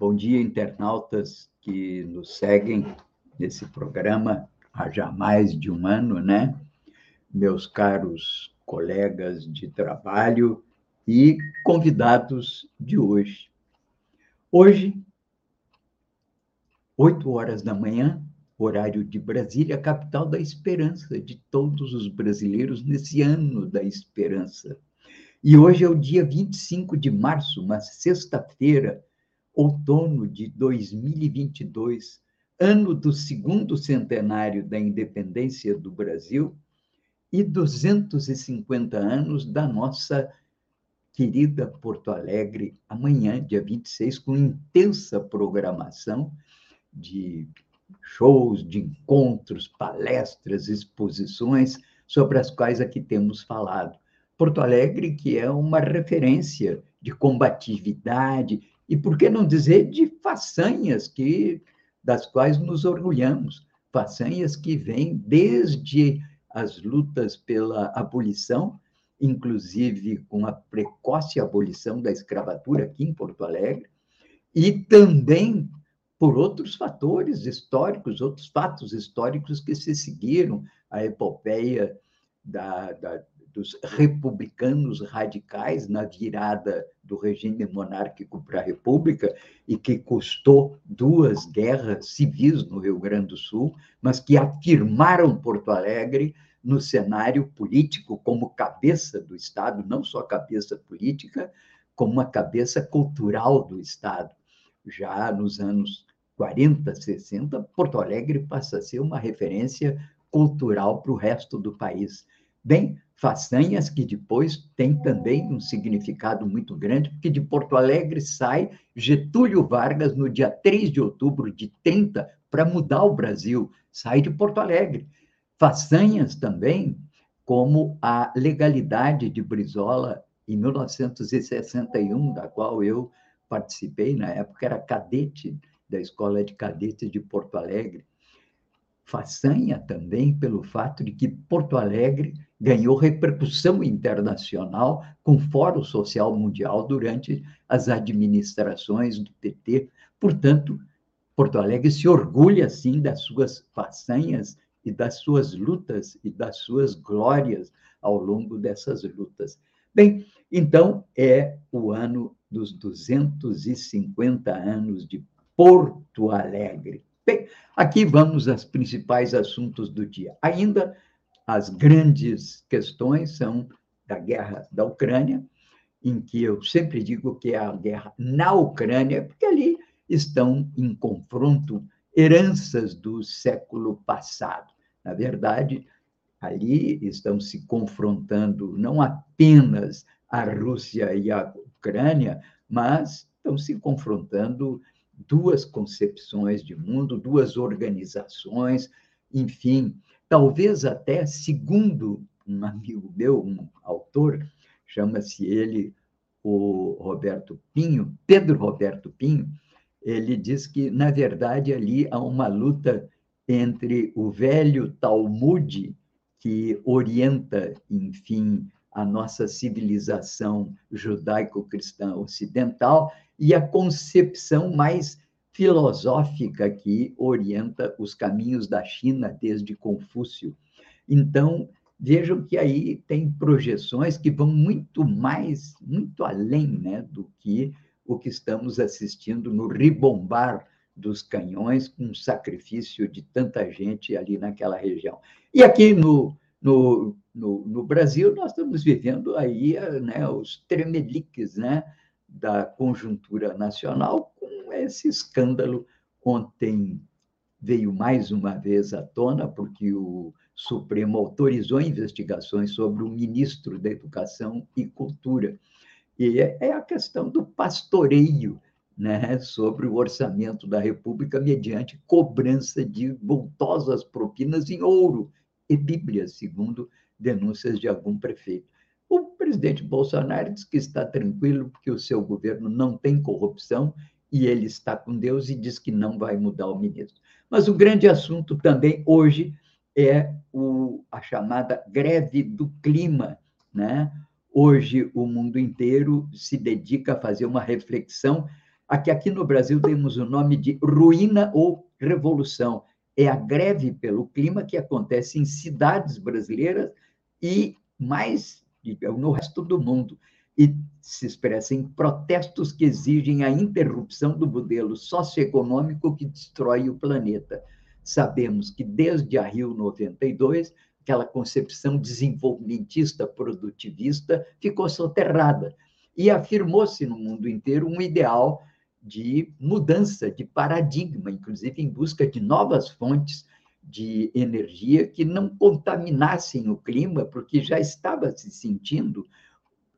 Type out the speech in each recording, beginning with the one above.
Bom dia, internautas que nos seguem nesse programa há já mais de um ano, né? Meus caros colegas de trabalho e convidados de hoje. Hoje, 8 horas da manhã, horário de Brasília, capital da esperança de todos os brasileiros nesse ano da esperança. E hoje é o dia 25 de março, uma sexta-feira, outono de 2022, ano do segundo centenário da independência do Brasil e 250 anos da nossa querida Porto Alegre, amanhã, dia 26, com intensa programação de shows, de encontros, palestras, exposições, sobre as quais aqui temos falado. Porto Alegre, que é uma referência de combatividade, e por que não dizer de façanhas que das quais nos orgulhamos, façanhas que vêm desde as lutas pela abolição, inclusive com a precoce abolição da escravatura aqui em Porto Alegre, e também por outros fatores históricos, outros fatos históricos que se seguiram, a epopeia da, da, dos republicanos radicais na virada do regime monárquico para a república e que custou duas guerras civis no Rio Grande do Sul, mas que afirmaram Porto Alegre no cenário político como cabeça do Estado, não só cabeça política, como uma cabeça cultural do Estado. Já nos anos 40, 60, Porto Alegre passa a ser uma referência cultural para o resto do país. Bem, façanhas que depois têm também um significado muito grande, porque de Porto Alegre sai Getúlio Vargas no dia 3 de outubro de 30 para mudar o Brasil, sai de Porto Alegre. Façanhas também, como a legalidade de Brizola em 1961, da qual eu participei, na época era cadete da Escola de Cadetes de Porto Alegre. Façanha também pelo fato de que Porto Alegre ganhou repercussão internacional com o Fórum Social Mundial durante as administrações do PT. Portanto, Porto Alegre se orgulha, sim, das suas façanhas e das suas lutas e das suas glórias ao longo dessas lutas. Bem, então é o ano dos 250 anos de Porto Alegre. Bem, aqui vamos aos principais assuntos do dia. Ainda as grandes questões são da guerra da Ucrânia, em que eu sempre digo que é a guerra na Ucrânia, porque ali estão em confronto heranças do século passado. Na verdade, ali estão se confrontando não apenas a Rússia e a Ucrânia, mas estão se confrontando duas concepções de mundo, duas organizações, enfim, Talvez até, segundo um amigo meu, um autor, chama-se ele o Roberto Pinho, Pedro Roberto Pinho, ele diz que, na verdade, ali há uma luta entre o velho Talmud, que orienta, enfim, a nossa civilização judaico-cristã ocidental, e a concepção mais filosófica que orienta os caminhos da China desde Confúcio. Então, vejam que aí tem projeções que vão muito mais, muito além né, do que o que estamos assistindo no ribombar dos canhões com sacrifício de tanta gente ali naquela região. E aqui no, no, no, no Brasil, nós estamos vivendo aí né, os tremeliques né, da conjuntura nacional esse escândalo ontem veio mais uma vez à tona, porque o Supremo autorizou investigações sobre o ministro da Educação e Cultura. E é, é a questão do pastoreio né, sobre o orçamento da República mediante cobrança de voltosas propinas em ouro e Bíblia, segundo denúncias de algum prefeito. O presidente Bolsonaro diz que está tranquilo porque o seu governo não tem corrupção e ele está com Deus e diz que não vai mudar o ministro. Mas o grande assunto também hoje é o, a chamada greve do clima, né? Hoje o mundo inteiro se dedica a fazer uma reflexão Aqui, aqui no Brasil temos o nome de ruína ou revolução. É a greve pelo clima que acontece em cidades brasileiras e mais no resto do mundo. E se expressa em protestos que exigem a interrupção do modelo socioeconômico que destrói o planeta. Sabemos que desde a Rio 92, aquela concepção desenvolvimentista produtivista ficou soterrada e afirmou-se no mundo inteiro um ideal de mudança de paradigma, inclusive em busca de novas fontes de energia que não contaminassem o clima, porque já estava se sentindo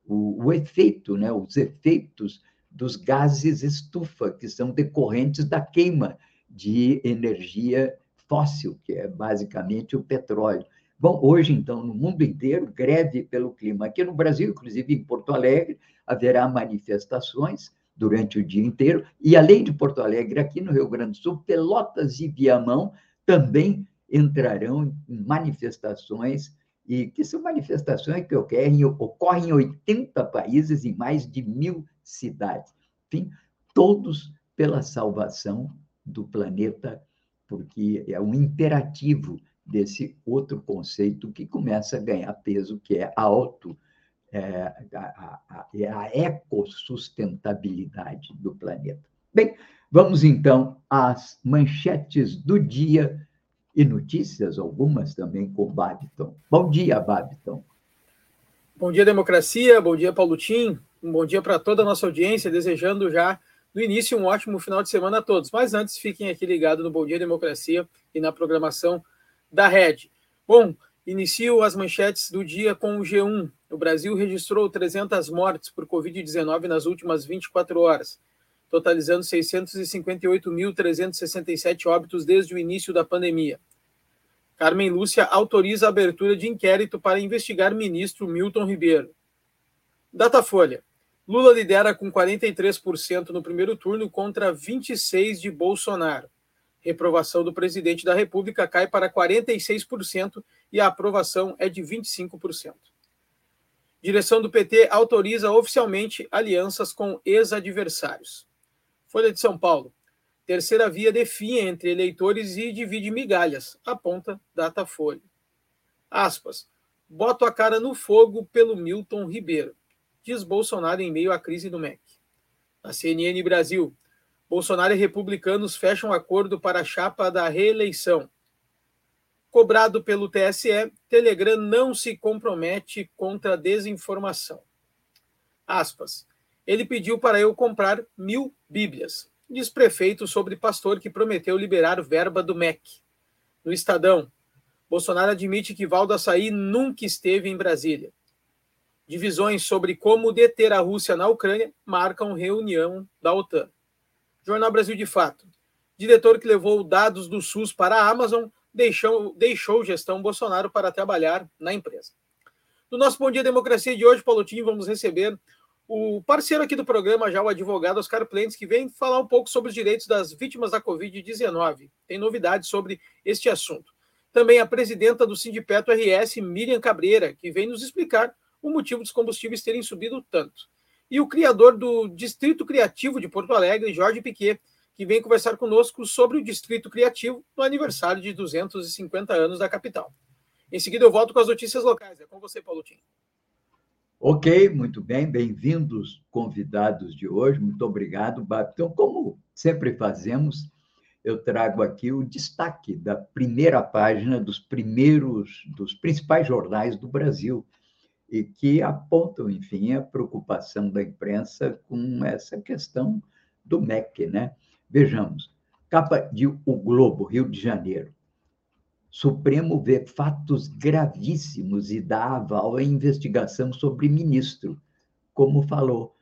o, o efeito, né, os efeitos dos gases estufa, que são decorrentes da queima de energia fóssil, que é basicamente o petróleo. Bom, hoje, então, no mundo inteiro, greve pelo clima. Aqui no Brasil, inclusive em Porto Alegre, haverá manifestações durante o dia inteiro. E além de Porto Alegre, aqui no Rio Grande do Sul, Pelotas e Viamão também entrarão em manifestações, e que são manifestações que ocorrem, ocorrem em 80 países e mais de mil cidades. Enfim, todos pela salvação do planeta, porque é um imperativo desse outro conceito que começa a ganhar peso, que é a é, a, a, é a ecossustentabilidade do planeta. Bem, vamos então às manchetes do dia e notícias, algumas também com Babiton. Bom dia, Babiton. Bom dia, democracia. Bom dia, Paulo Tim. Um bom dia para toda a nossa audiência, desejando já no início um ótimo final de semana a todos. Mas antes, fiquem aqui ligados no Bom Dia Democracia e na programação da Rede. Bom, inicio as manchetes do dia com o G1. O Brasil registrou 300 mortes por Covid-19 nas últimas 24 horas, totalizando 658.367 óbitos desde o início da pandemia. Carmen Lúcia autoriza a abertura de inquérito para investigar ministro Milton Ribeiro. Datafolha. Lula lidera com 43% no primeiro turno contra 26% de Bolsonaro. Reprovação do presidente da República cai para 46% e a aprovação é de 25%. Direção do PT autoriza oficialmente alianças com ex-adversários. Folha de São Paulo. Terceira via defia entre eleitores e divide migalhas, aponta Datafolha. Aspas. Boto a cara no fogo pelo Milton Ribeiro, diz Bolsonaro em meio à crise do MEC. Na CNN Brasil, Bolsonaro e republicanos fecham acordo para a chapa da reeleição. Cobrado pelo TSE, Telegram não se compromete contra a desinformação. Aspas. Ele pediu para eu comprar mil Bíblias, diz prefeito sobre pastor que prometeu liberar verba do MEC. No Estadão, Bolsonaro admite que Valdo Açaí nunca esteve em Brasília. Divisões sobre como deter a Rússia na Ucrânia marcam reunião da OTAN. Jornal Brasil de Fato. Diretor que levou dados do SUS para a Amazon deixou, deixou gestão Bolsonaro para trabalhar na empresa. No nosso Bom Dia Democracia de hoje, Paulo Tim, vamos receber o parceiro aqui do programa, já o advogado Oscar Plentes, que vem falar um pouco sobre os direitos das vítimas da Covid-19. Tem novidades sobre este assunto. Também a presidenta do Sindipeto RS, Miriam Cabreira, que vem nos explicar o motivo dos combustíveis terem subido tanto. E o criador do Distrito Criativo de Porto Alegre, Jorge Piquet, que vem conversar conosco sobre o Distrito Criativo no aniversário de 250 anos da capital. Em seguida, eu volto com as notícias locais. É com você, Paulo Tim. Ok, muito bem. Bem-vindos, convidados de hoje. Muito obrigado, Bab. Então, como sempre fazemos, eu trago aqui o destaque da primeira página dos primeiros, dos principais jornais do Brasil e que apontam, enfim, a preocupação da imprensa com essa questão do MEC, né? Vejamos, capa de O Globo, Rio de Janeiro. Supremo vê fatos gravíssimos e dá aval à investigação sobre ministro. Como falou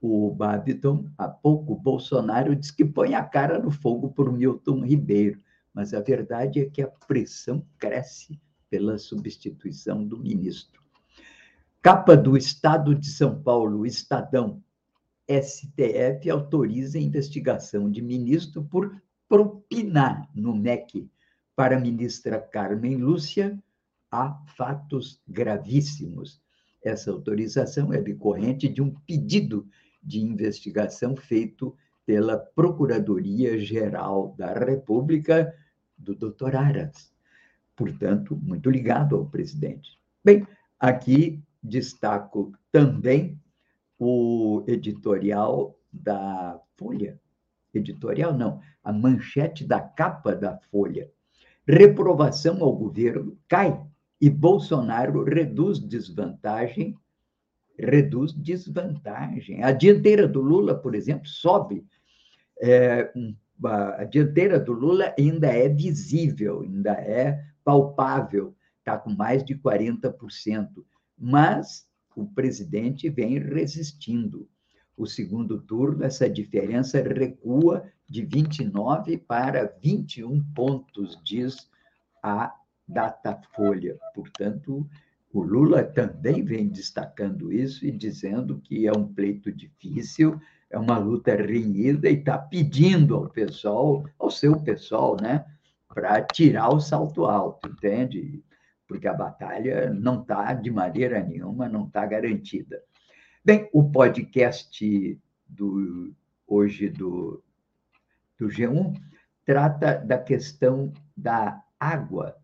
o Babiton, há pouco, Bolsonaro diz que põe a cara no fogo por Milton Ribeiro, mas a verdade é que a pressão cresce pela substituição do ministro. Capa do Estado de São Paulo, Estadão. STF autoriza investigação de ministro por propinar no MEC para a ministra Carmen Lúcia há fatos gravíssimos. Essa autorização é decorrente de um pedido de investigação feito pela Procuradoria-Geral da República do Dr. Aras. Portanto, muito ligado ao presidente. Bem, aqui destaco também o editorial da Folha. Editorial não, a manchete da capa da Folha. Reprovação ao governo cai e Bolsonaro reduz desvantagem reduz desvantagem. A dianteira do Lula, por exemplo, sobe. É, a dianteira do Lula ainda é visível, ainda é palpável, está com mais de 40%, mas o presidente vem resistindo. O segundo turno, essa diferença recua de 29 para 21 pontos, diz a Datafolha. Portanto, o Lula também vem destacando isso e dizendo que é um pleito difícil, é uma luta renhida e está pedindo ao pessoal, ao seu pessoal, né, para tirar o salto alto, entende? Porque a batalha não está, de maneira nenhuma, não está garantida. Bem, o podcast do hoje do, do G1 trata da questão da água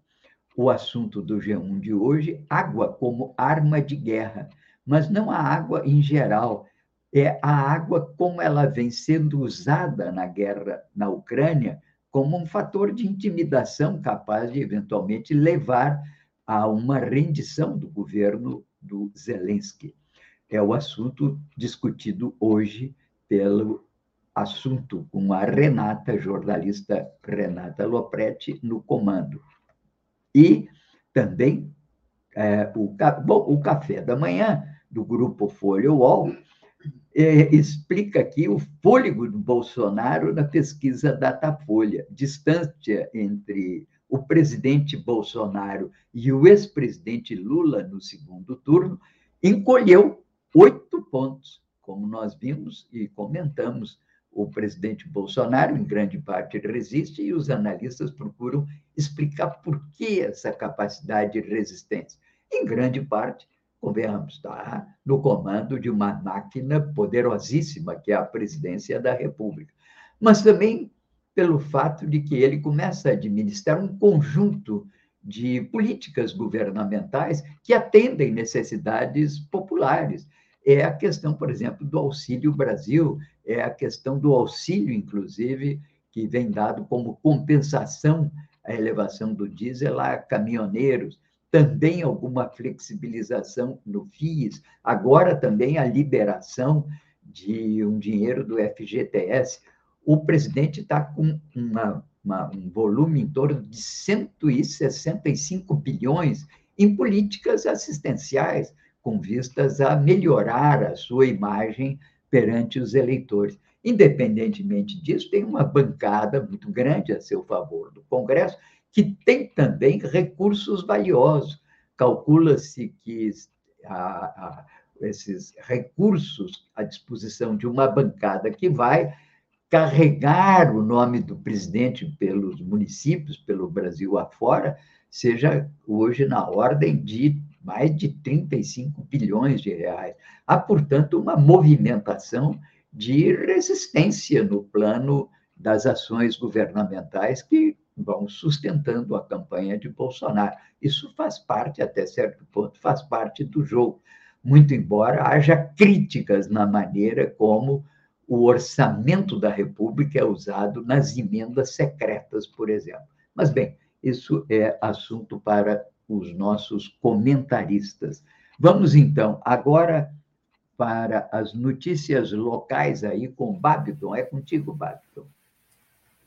o assunto do G1 de hoje, água como arma de guerra, mas não a água em geral, é a água como ela vem sendo usada na guerra na Ucrânia como um fator de intimidação capaz de eventualmente levar a uma rendição do governo do Zelensky. É o assunto discutido hoje pelo assunto com a Renata, jornalista Renata Lopretti, no comando. E também é, o, bom, o café da manhã do grupo Folha UOL é, explica aqui o fôlego do Bolsonaro na pesquisa Datafolha, distância entre o presidente Bolsonaro e o ex-presidente Lula no segundo turno encolheu oito pontos, como nós vimos e comentamos o presidente Bolsonaro, em grande parte, resiste e os analistas procuram explicar por que essa capacidade de resistência. Em grande parte, convenhamos, está no comando de uma máquina poderosíssima, que é a presidência da República. Mas também pelo fato de que ele começa a administrar um conjunto de políticas governamentais que atendem necessidades populares. É a questão, por exemplo, do Auxílio Brasil, é a questão do auxílio, inclusive, que vem dado como compensação à elevação do diesel a caminhoneiros, também alguma flexibilização no FIIs, agora também a liberação de um dinheiro do FGTS. O presidente está com uma, uma, um volume em torno de 165 bilhões em políticas assistenciais, com vistas a melhorar a sua imagem perante os eleitores. Independentemente disso, tem uma bancada muito grande a seu favor do Congresso, que tem também recursos valiosos. Calcula-se que a, a, esses recursos à disposição de uma bancada que vai carregar o nome do presidente pelos municípios, pelo Brasil afora, seja hoje na ordem de mais de 35 bilhões de reais. Há, portanto, uma movimentação de resistência no plano das ações governamentais que vão sustentando a campanha de Bolsonaro. Isso faz parte, até certo ponto, faz parte do jogo, muito embora haja críticas na maneira como o orçamento da República é usado nas emendas secretas, por exemplo. Mas, bem, isso é assunto para os nossos comentaristas. Vamos então agora para as notícias locais aí com Babiton. É contigo, Babiton.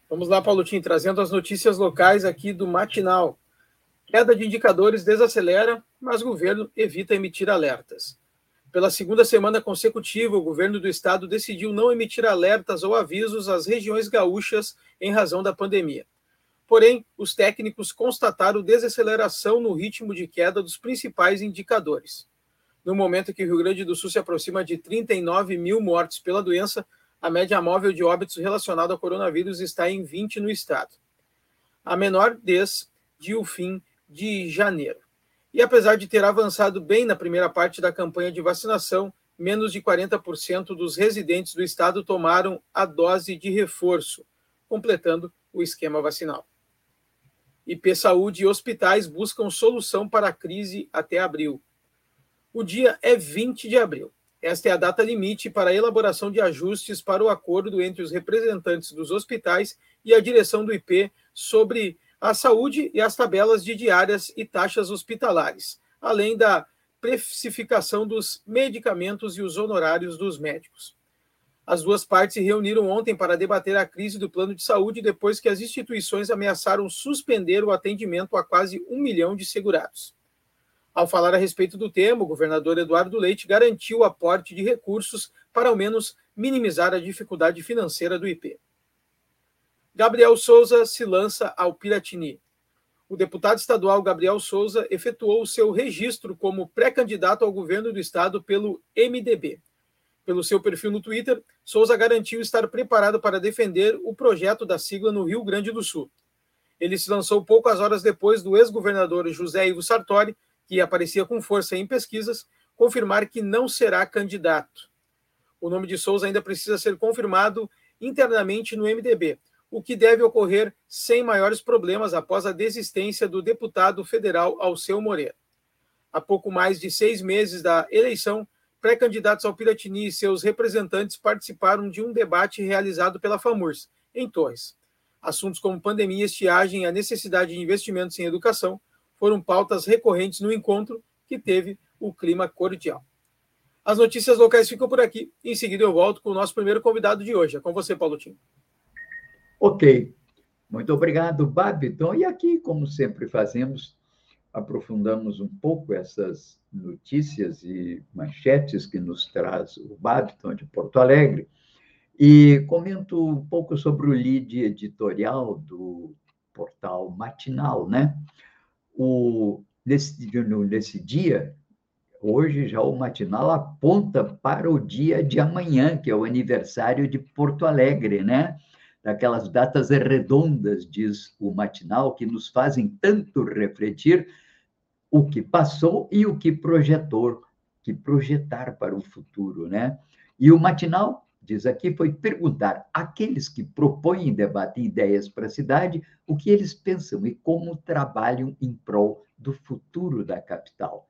Vamos lá, Paulotinho, trazendo as notícias locais aqui do Matinal. Queda de indicadores desacelera, mas governo evita emitir alertas. Pela segunda semana consecutiva, o governo do estado decidiu não emitir alertas ou avisos às regiões gaúchas em razão da pandemia. Porém, os técnicos constataram desaceleração no ritmo de queda dos principais indicadores. No momento que o Rio Grande do Sul se aproxima de 39 mil mortes pela doença, a média móvel de óbitos relacionado ao coronavírus está em 20 no estado, a menor desde o fim de janeiro. E apesar de ter avançado bem na primeira parte da campanha de vacinação, menos de 40% dos residentes do estado tomaram a dose de reforço, completando o esquema vacinal. IP Saúde e hospitais buscam solução para a crise até abril. O dia é 20 de abril. Esta é a data limite para a elaboração de ajustes para o acordo entre os representantes dos hospitais e a direção do IP sobre a saúde e as tabelas de diárias e taxas hospitalares, além da precificação dos medicamentos e os honorários dos médicos. As duas partes se reuniram ontem para debater a crise do plano de saúde depois que as instituições ameaçaram suspender o atendimento a quase um milhão de segurados. Ao falar a respeito do tema, o governador Eduardo Leite garantiu o aporte de recursos para ao menos minimizar a dificuldade financeira do IP. Gabriel Souza se lança ao Piratini. O deputado estadual Gabriel Souza efetuou seu registro como pré-candidato ao governo do estado pelo MDB. Pelo seu perfil no Twitter, Souza garantiu estar preparado para defender o projeto da sigla no Rio Grande do Sul. Ele se lançou poucas horas depois do ex-governador José Ivo Sartori, que aparecia com força em pesquisas, confirmar que não será candidato. O nome de Souza ainda precisa ser confirmado internamente no MDB, o que deve ocorrer sem maiores problemas após a desistência do deputado federal Alceu Moreira. Há pouco mais de seis meses da eleição, pré-candidatos ao Piratini e seus representantes participaram de um debate realizado pela FAMURS, em Torres. Assuntos como pandemia, estiagem e a necessidade de investimentos em educação foram pautas recorrentes no encontro, que teve o clima cordial. As notícias locais ficam por aqui. Em seguida, eu volto com o nosso primeiro convidado de hoje. É com você, Paulo Tim. Ok. Muito obrigado, Babiton. E aqui, como sempre fazemos, aprofundamos um pouco essas notícias e manchetes que nos traz o Babiton de Porto Alegre. E comento um pouco sobre o lead editorial do portal Matinal, né? O, nesse, nesse dia, hoje já o Matinal aponta para o dia de amanhã, que é o aniversário de Porto Alegre, né? daquelas datas redondas, diz o matinal, que nos fazem tanto refletir o que passou e o que projetou, que projetar para o futuro, né? E o matinal, diz aqui, foi perguntar àqueles que propõem e debatem ideias para a cidade o que eles pensam e como trabalham em prol do futuro da capital.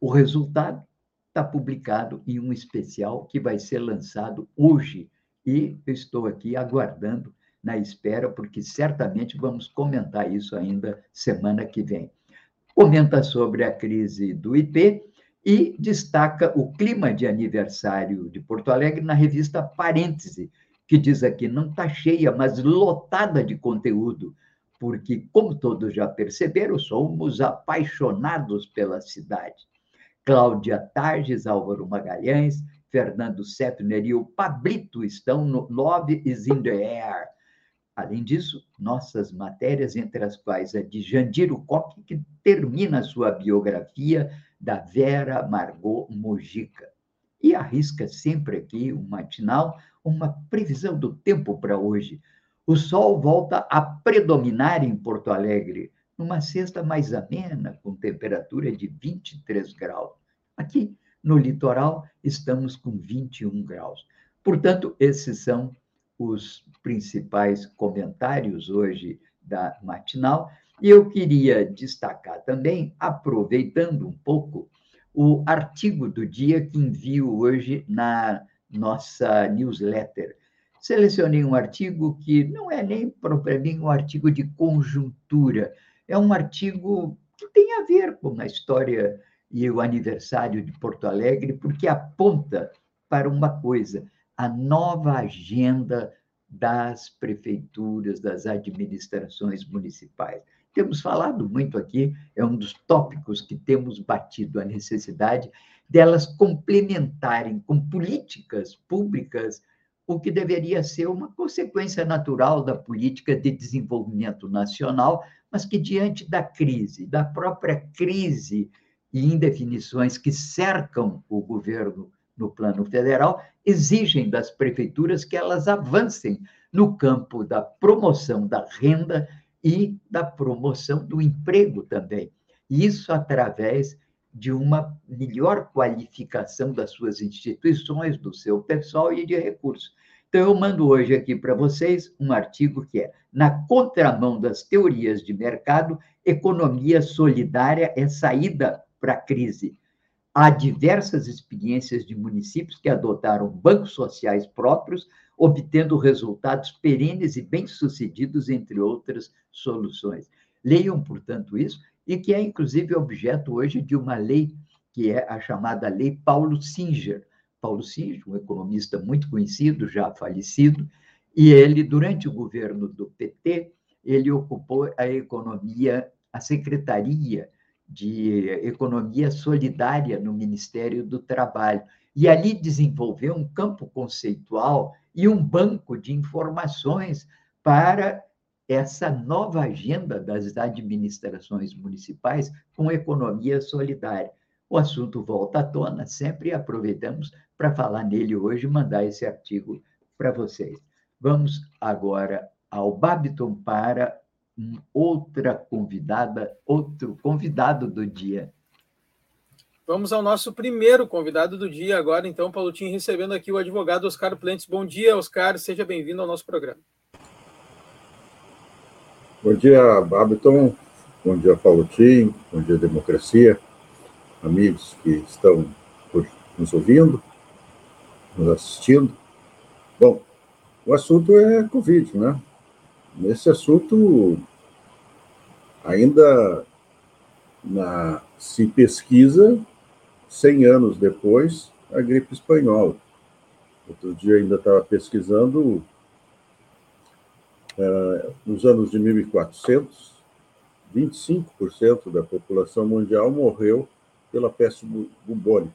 O resultado está publicado em um especial que vai ser lançado hoje, e eu estou aqui aguardando, na espera, porque certamente vamos comentar isso ainda semana que vem. Comenta sobre a crise do IP e destaca o clima de aniversário de Porto Alegre na revista Parêntese, que diz aqui: não está cheia, mas lotada de conteúdo, porque, como todos já perceberam, somos apaixonados pela cidade. Cláudia Targes, Álvaro Magalhães, Fernando Setner e o Pablito estão no Love is in the Air. Além disso, nossas matérias, entre as quais a de Jandiro Coque, que termina sua biografia da Vera Margot Mojica. E arrisca sempre aqui, um matinal, uma previsão do tempo para hoje. O sol volta a predominar em Porto Alegre, numa sexta mais amena, com temperatura de 23 graus. Aqui, no litoral, estamos com 21 graus. Portanto, esses são os principais comentários hoje da matinal. E eu queria destacar também, aproveitando um pouco, o artigo do dia que envio hoje na nossa newsletter. Selecionei um artigo que não é nem propriamente um artigo de conjuntura, é um artigo que tem a ver com a história e o aniversário de Porto Alegre, porque aponta para uma coisa: a nova agenda das prefeituras, das administrações municipais. Temos falado muito aqui, é um dos tópicos que temos batido a necessidade delas complementarem com políticas públicas o que deveria ser uma consequência natural da política de desenvolvimento nacional, mas que, diante da crise, da própria crise e indefinições que cercam o governo no plano federal, exigem das prefeituras que elas avancem no campo da promoção da renda e da promoção do emprego também. Isso através de uma melhor qualificação das suas instituições, do seu pessoal e de recursos. Então, eu mando hoje aqui para vocês um artigo que é Na contramão das teorias de mercado, economia solidária é saída para a crise. Há diversas experiências de municípios que adotaram bancos sociais próprios, obtendo resultados perenes e bem-sucedidos, entre outras soluções. Leiam, portanto, isso, e que é, inclusive, objeto hoje de uma lei, que é a chamada Lei Paulo Singer. Paulo Singer, um economista muito conhecido, já falecido, e ele, durante o governo do PT, ele ocupou a economia, a secretaria de Economia Solidária no Ministério do Trabalho. E ali desenvolveu um campo conceitual e um banco de informações para essa nova agenda das administrações municipais com economia solidária. O assunto volta à tona, sempre aproveitamos para falar nele hoje e mandar esse artigo para vocês. Vamos agora ao Babiton para outra convidada, outro convidado do dia. Vamos ao nosso primeiro convidado do dia agora, então, Paulotinho, recebendo aqui o advogado Oscar Plentes. Bom dia, Oscar, seja bem-vindo ao nosso programa. Bom dia, Babiton. Bom dia, Paulotinho. Bom dia, Democracia. Amigos que estão nos ouvindo, nos assistindo. Bom, o assunto é Covid, né? Nesse assunto, ainda na, se pesquisa 100 anos depois a gripe espanhola. Outro dia ainda estava pesquisando, uh, nos anos de 1400, 25% da população mundial morreu pela peste bubônica.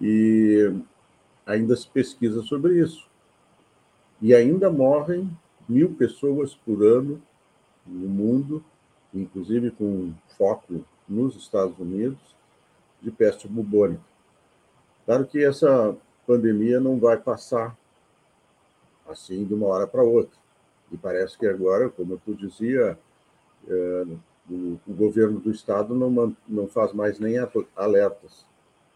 E ainda se pesquisa sobre isso. E ainda morrem mil pessoas por ano no mundo, inclusive com foco nos Estados Unidos, de peste bubônica. Claro que essa pandemia não vai passar assim de uma hora para outra. E parece que agora, como tu dizia, é, o, o, governo do estado não, não faz mais nem alertas,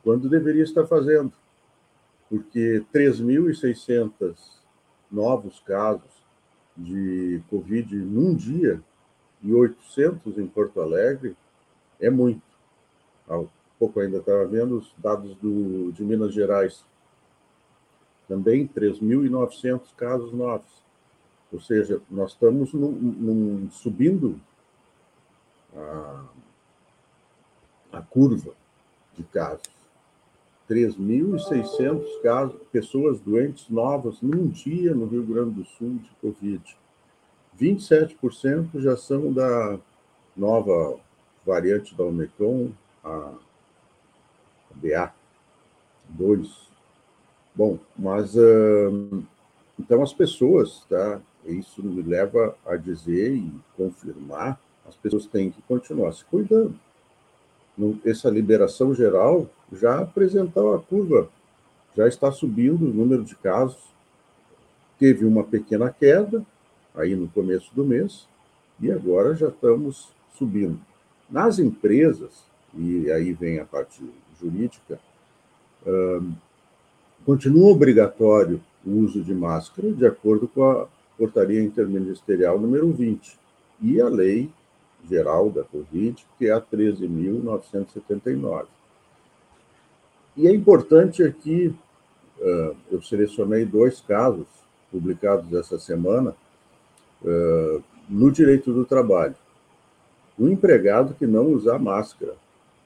quando deveria estar fazendo, porque 3.600 novos casos de Covid num dia e 800 em Porto Alegre é muito. Há pouco ainda estava vendo os dados do, de Minas Gerais. Também 3.900 casos novos. Ou seja, nós estamos num, num, subindo a, a curva de casos. 3.600 casos, pessoas doentes novas num dia no Rio Grande do Sul de Covid. 27% já são da nova variante da Omicron, a BA2. Bom, mas uh, então as pessoas, tá? Isso me leva a dizer e confirmar, as pessoas têm que continuar se cuidando. Essa liberação geral já apresentou a curva, já está subindo o número de casos. Teve uma pequena queda aí no começo do mês e agora já estamos subindo. Nas empresas, e aí vem a parte jurídica, continua obrigatório o uso de máscara de acordo com a portaria interministerial número 20 e a lei geral da Covid, que é a 13.979. E é importante aqui, eu selecionei dois casos publicados essa semana no direito do trabalho. O empregado que não usar máscara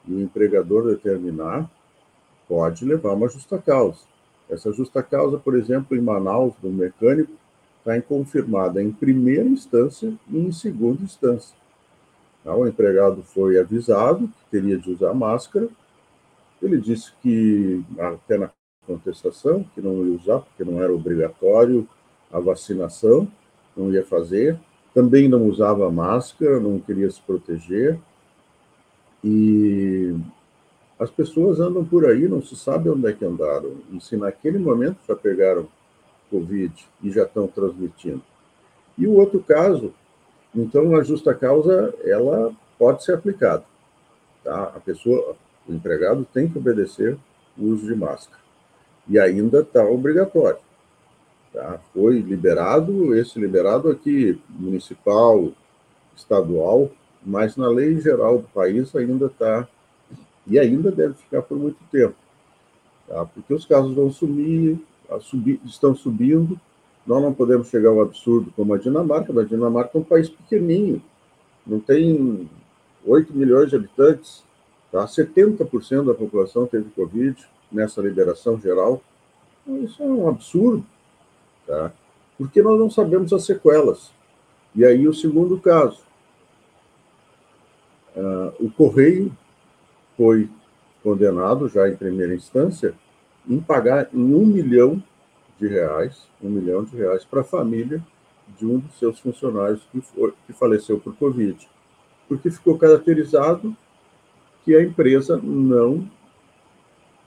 e o empregador determinar pode levar uma justa causa. Essa justa causa, por exemplo, em Manaus, do mecânico, está confirmada em primeira instância e em segunda instância. O empregado foi avisado que teria de usar máscara, Ele disse que, até na contestação, que não ia usar, porque não era obrigatório a vacinação, não ia fazer. Também não usava máscara, não queria se proteger. E as pessoas andam por aí, não se sabe onde é que andaram. E se naquele momento já pegaram Covid e já estão transmitindo. E o outro caso, então a justa causa, ela pode ser aplicada. Tá? A pessoa, o empregado tem que obedecer o uso de máscara. E ainda está obrigatório. Tá? Foi liberado, esse liberado aqui, municipal, estadual, mas na lei geral do país ainda está, e ainda deve ficar por muito tempo, tá? porque os casos vão sumir, estão subindo, nós não podemos chegar ao absurdo como a Dinamarca, mas a Dinamarca é um país pequenininho, não tem 8 milhões de habitantes, tá? 70% da população teve Covid nessa liberação geral, então, isso é um absurdo, tá? porque nós não sabemos as sequelas. E aí o segundo caso, uh, o Correio foi condenado já em primeira instância em pagar em um milhão de reais, um milhão de reais para a família de um dos seus funcionários que, foi, que faleceu por Covid, porque ficou caracterizado que a empresa não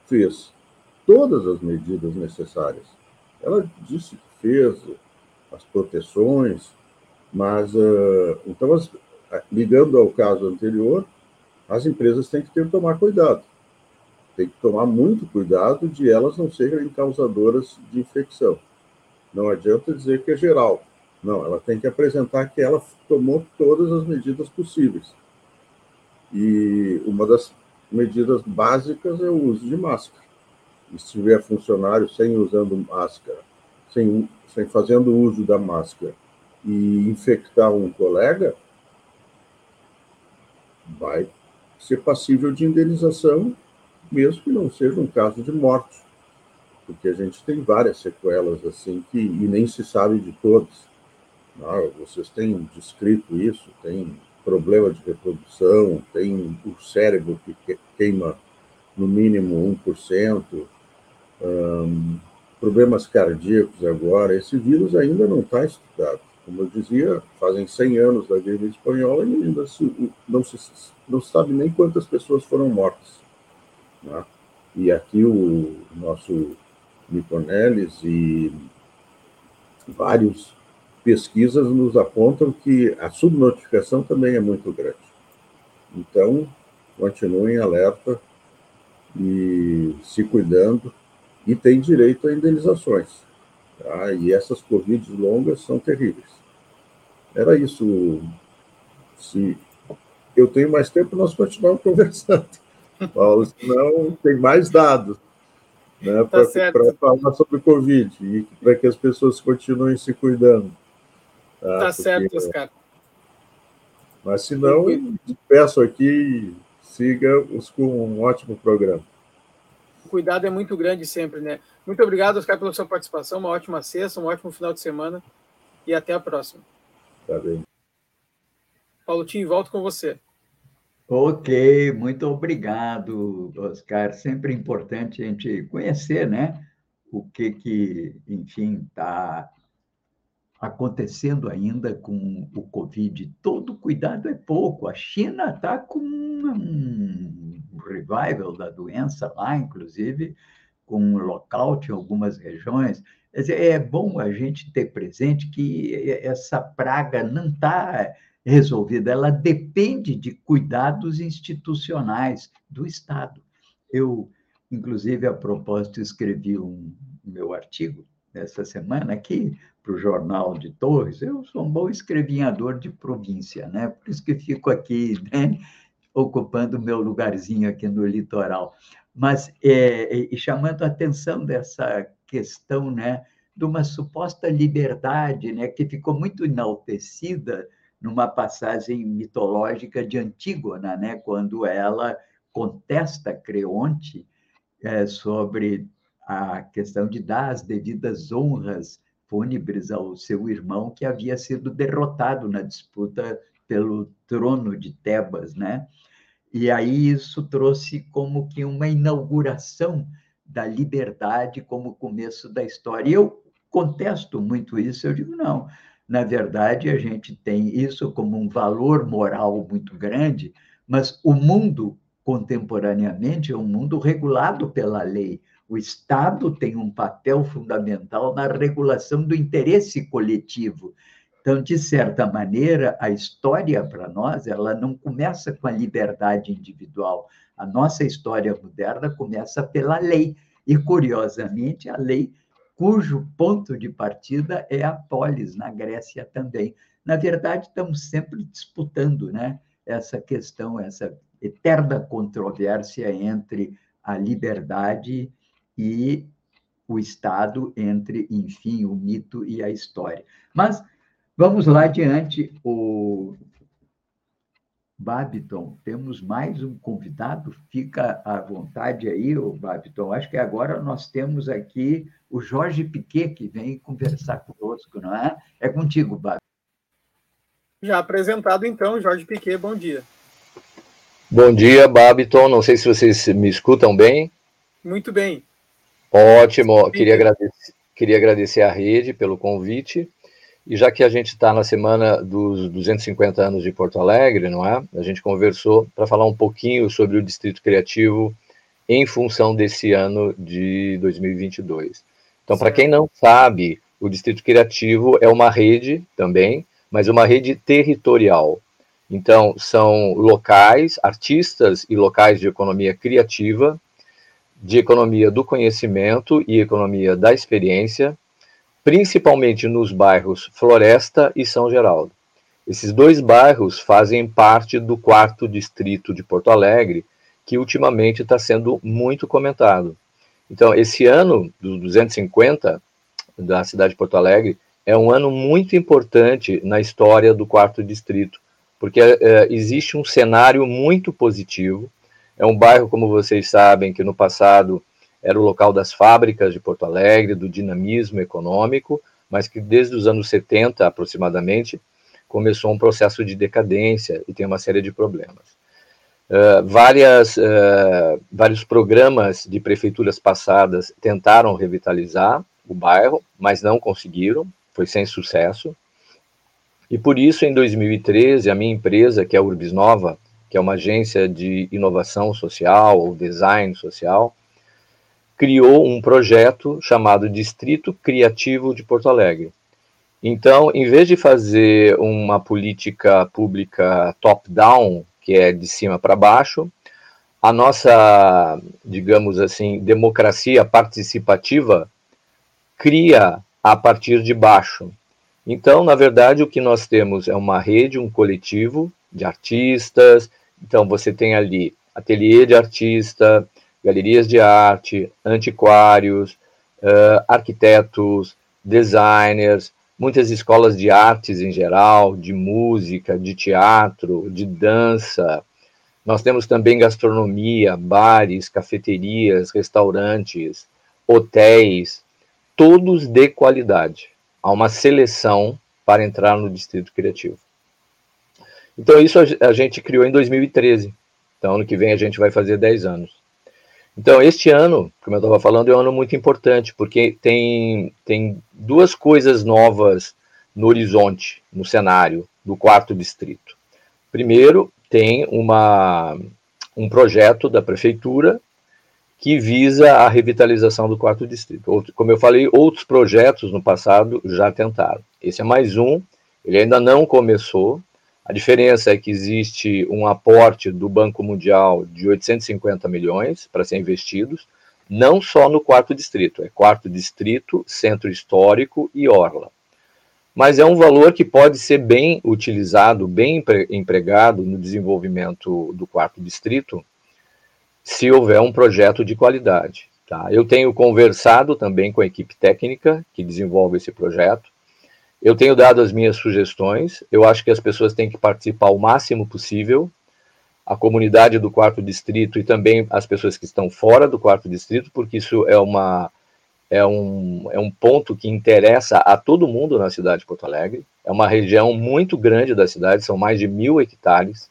fez todas as medidas necessárias. Ela disse que fez as proteções, mas, uh, então, as, ligando ao caso anterior, as empresas têm que ter tomar cuidado. Tem que tomar muito cuidado de elas não serem causadoras de infecção. Não adianta dizer que é geral. Não, ela tem que apresentar que ela tomou todas as medidas possíveis. E uma das medidas básicas é o uso de máscara. E se tiver funcionário sem usando máscara, sem, sem fazendo uso da máscara e infectar um colega, vai ser passível de indenização, mesmo que não seja um caso de morte, porque a gente tem várias sequelas assim que e nem se sabe de todas. Não, vocês têm descrito isso, tem problema de reprodução, tem o cérebro que queima no mínimo 1%, um, problemas cardíacos agora. Esse vírus ainda não está estudado. Como eu dizia, fazem 100 anos da gripe espanhola e ainda se, não, se, não se sabe nem quantas pessoas foram mortas. Né? E aqui o nosso Niconelis e vários pesquisas nos apontam que a subnotificação também é muito grande. Então, continuem alerta e se cuidando e tem direito a indenizações. Tá? E essas Covid longas são terríveis. Era isso. Se eu tenho mais tempo, nós continuamos conversando. Paulo, senão tem mais dados né, tá para falar sobre Covid e para que as pessoas continuem se cuidando. Tá, tá certo, Oscar. Mas se não, peço aqui, siga-os com um ótimo programa. O cuidado é muito grande sempre, né? Muito obrigado, Oscar, pela sua participação. Uma ótima sexta, um ótimo final de semana e até a próxima. Tá bem. Paulo Tim, volto com você. Ok, muito obrigado, Oscar. Sempre importante a gente conhecer, né? O que que, enfim, está acontecendo ainda com o Covid. Todo cuidado é pouco. A China está com um revival da doença lá, inclusive com um lockout em algumas regiões. É bom a gente ter presente que essa praga não está resolvida, ela depende de cuidados institucionais do Estado. Eu, inclusive, a propósito, escrevi um meu artigo essa semana aqui para o Jornal de Torres. Eu sou um bom escrevinhador de província, né? Por isso que fico aqui, né? ocupando meu lugarzinho aqui no litoral. Mas, é, e chamando a atenção dessa questão, né? De uma suposta liberdade, né? Que ficou muito enaltecida numa passagem mitológica de Antígona, né? Quando ela contesta Creonte é, sobre a questão de dar as devidas honras fúnebres ao seu irmão que havia sido derrotado na disputa pelo trono de Tebas, né? E aí isso trouxe como que uma inauguração da liberdade como começo da história. E eu contesto muito isso, eu digo, não, na verdade a gente tem isso como um valor moral muito grande, mas o mundo contemporaneamente é um mundo regulado pela lei. O Estado tem um papel fundamental na regulação do interesse coletivo. Então, de certa maneira, a história para nós, ela não começa com a liberdade individual. A nossa história moderna começa pela lei. E, curiosamente, a lei cujo ponto de partida é a polis, na Grécia também. Na verdade, estamos sempre disputando né, essa questão, essa eterna controvérsia entre a liberdade e o Estado, entre, enfim, o mito e a história. Mas vamos lá adiante. O Babiton, temos mais um convidado, fica à vontade aí, o Babiton. Acho que agora nós temos aqui o Jorge Piquet, que vem conversar conosco, não é? É contigo, Babiton. Já apresentado, então, Jorge Piquet, bom dia. Bom dia, Babiton. Não sei se vocês me escutam bem. Muito bem. Ótimo. Queria agradecer, queria agradecer à rede pelo convite. E já que a gente está na semana dos 250 anos de Porto Alegre, não é? A gente conversou para falar um pouquinho sobre o Distrito Criativo em função desse ano de 2022. Então, para quem não sabe, o Distrito Criativo é uma rede também, mas uma rede territorial. Então, são locais, artistas e locais de economia criativa, de economia do conhecimento e economia da experiência, principalmente nos bairros Floresta e São Geraldo. Esses dois bairros fazem parte do quarto distrito de Porto Alegre, que ultimamente está sendo muito comentado. Então, esse ano dos 250 da cidade de Porto Alegre é um ano muito importante na história do quarto distrito, porque é, existe um cenário muito positivo. É um bairro, como vocês sabem, que no passado era o local das fábricas de Porto Alegre, do dinamismo econômico, mas que desde os anos 70 aproximadamente começou um processo de decadência e tem uma série de problemas. Uh, várias, uh, vários programas de prefeituras passadas tentaram revitalizar o bairro, mas não conseguiram, foi sem sucesso. E por isso, em 2013, a minha empresa, que é a Urbis Nova, que é uma agência de inovação social ou design social, criou um projeto chamado Distrito Criativo de Porto Alegre. Então, em vez de fazer uma política pública top-down, que é de cima para baixo, a nossa, digamos assim, democracia participativa cria a partir de baixo. Então, na verdade, o que nós temos é uma rede, um coletivo de artistas. Então, você tem ali ateliê de artista, galerias de arte, antiquários, uh, arquitetos, designers, muitas escolas de artes em geral, de música, de teatro, de dança. Nós temos também gastronomia, bares, cafeterias, restaurantes, hotéis, todos de qualidade. Há uma seleção para entrar no Distrito Criativo. Então, isso a gente criou em 2013. Então, ano que vem a gente vai fazer 10 anos. Então, este ano, como eu estava falando, é um ano muito importante, porque tem, tem duas coisas novas no horizonte, no cenário do quarto distrito. Primeiro, tem uma, um projeto da prefeitura que visa a revitalização do quarto distrito. Outro, como eu falei, outros projetos no passado já tentaram. Esse é mais um, ele ainda não começou, a diferença é que existe um aporte do Banco Mundial de 850 milhões para ser investidos, não só no quarto distrito, é quarto distrito, centro histórico e orla. Mas é um valor que pode ser bem utilizado, bem empregado no desenvolvimento do quarto distrito, se houver um projeto de qualidade. Tá? Eu tenho conversado também com a equipe técnica que desenvolve esse projeto, eu tenho dado as minhas sugestões. Eu acho que as pessoas têm que participar o máximo possível. A comunidade do quarto distrito e também as pessoas que estão fora do quarto distrito, porque isso é uma é um, é um ponto que interessa a todo mundo na cidade de Porto Alegre. É uma região muito grande da cidade, são mais de mil hectares.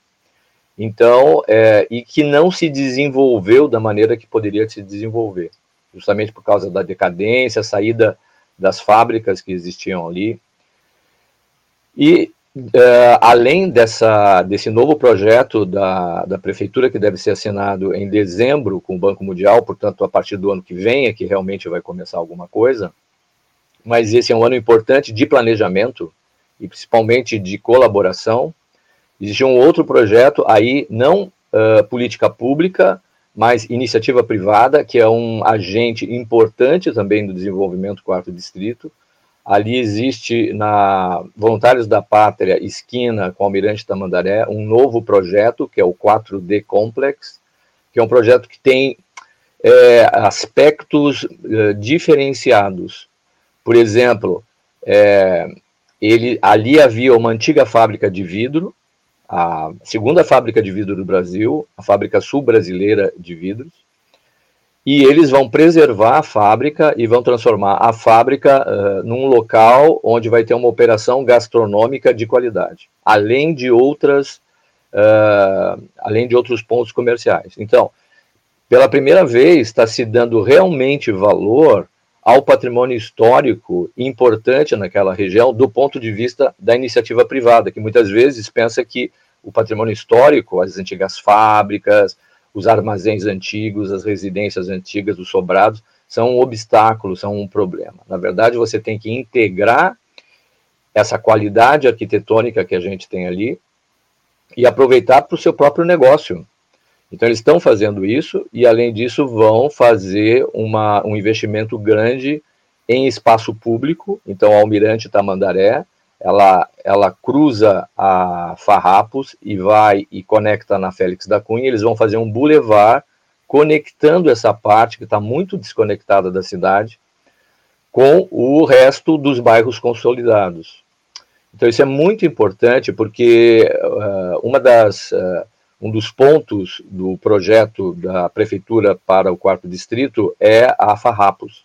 Então, é, e que não se desenvolveu da maneira que poderia se desenvolver, justamente por causa da decadência, saída das fábricas que existiam ali. E Uh, além dessa, desse novo projeto da, da prefeitura, que deve ser assinado em dezembro com o Banco Mundial, portanto, a partir do ano que vem é que realmente vai começar alguma coisa, mas esse é um ano importante de planejamento e principalmente de colaboração. Existe um outro projeto aí, não uh, política pública, mas iniciativa privada, que é um agente importante também do desenvolvimento do quarto distrito, Ali existe na Voluntários da Pátria, esquina com Almirante Tamandaré, um novo projeto, que é o 4D Complex, que é um projeto que tem é, aspectos é, diferenciados. Por exemplo, é, ele, ali havia uma antiga fábrica de vidro, a segunda fábrica de vidro do Brasil, a fábrica sul brasileira de vidros, e eles vão preservar a fábrica e vão transformar a fábrica uh, num local onde vai ter uma operação gastronômica de qualidade, além de outras, uh, além de outros pontos comerciais. Então, pela primeira vez está se dando realmente valor ao patrimônio histórico importante naquela região do ponto de vista da iniciativa privada, que muitas vezes pensa que o patrimônio histórico, as antigas fábricas, os armazéns antigos, as residências antigas, os sobrados, são um obstáculo, são um problema. Na verdade, você tem que integrar essa qualidade arquitetônica que a gente tem ali e aproveitar para o seu próprio negócio. Então, eles estão fazendo isso e, além disso, vão fazer uma, um investimento grande em espaço público. Então, Almirante Tamandaré ela, ela cruza a Farrapos e vai e conecta na Félix da Cunha. Eles vão fazer um bulevar conectando essa parte que está muito desconectada da cidade com o resto dos bairros consolidados. Então isso é muito importante porque uh, uma das uh, um dos pontos do projeto da prefeitura para o quarto distrito é a Farrapos.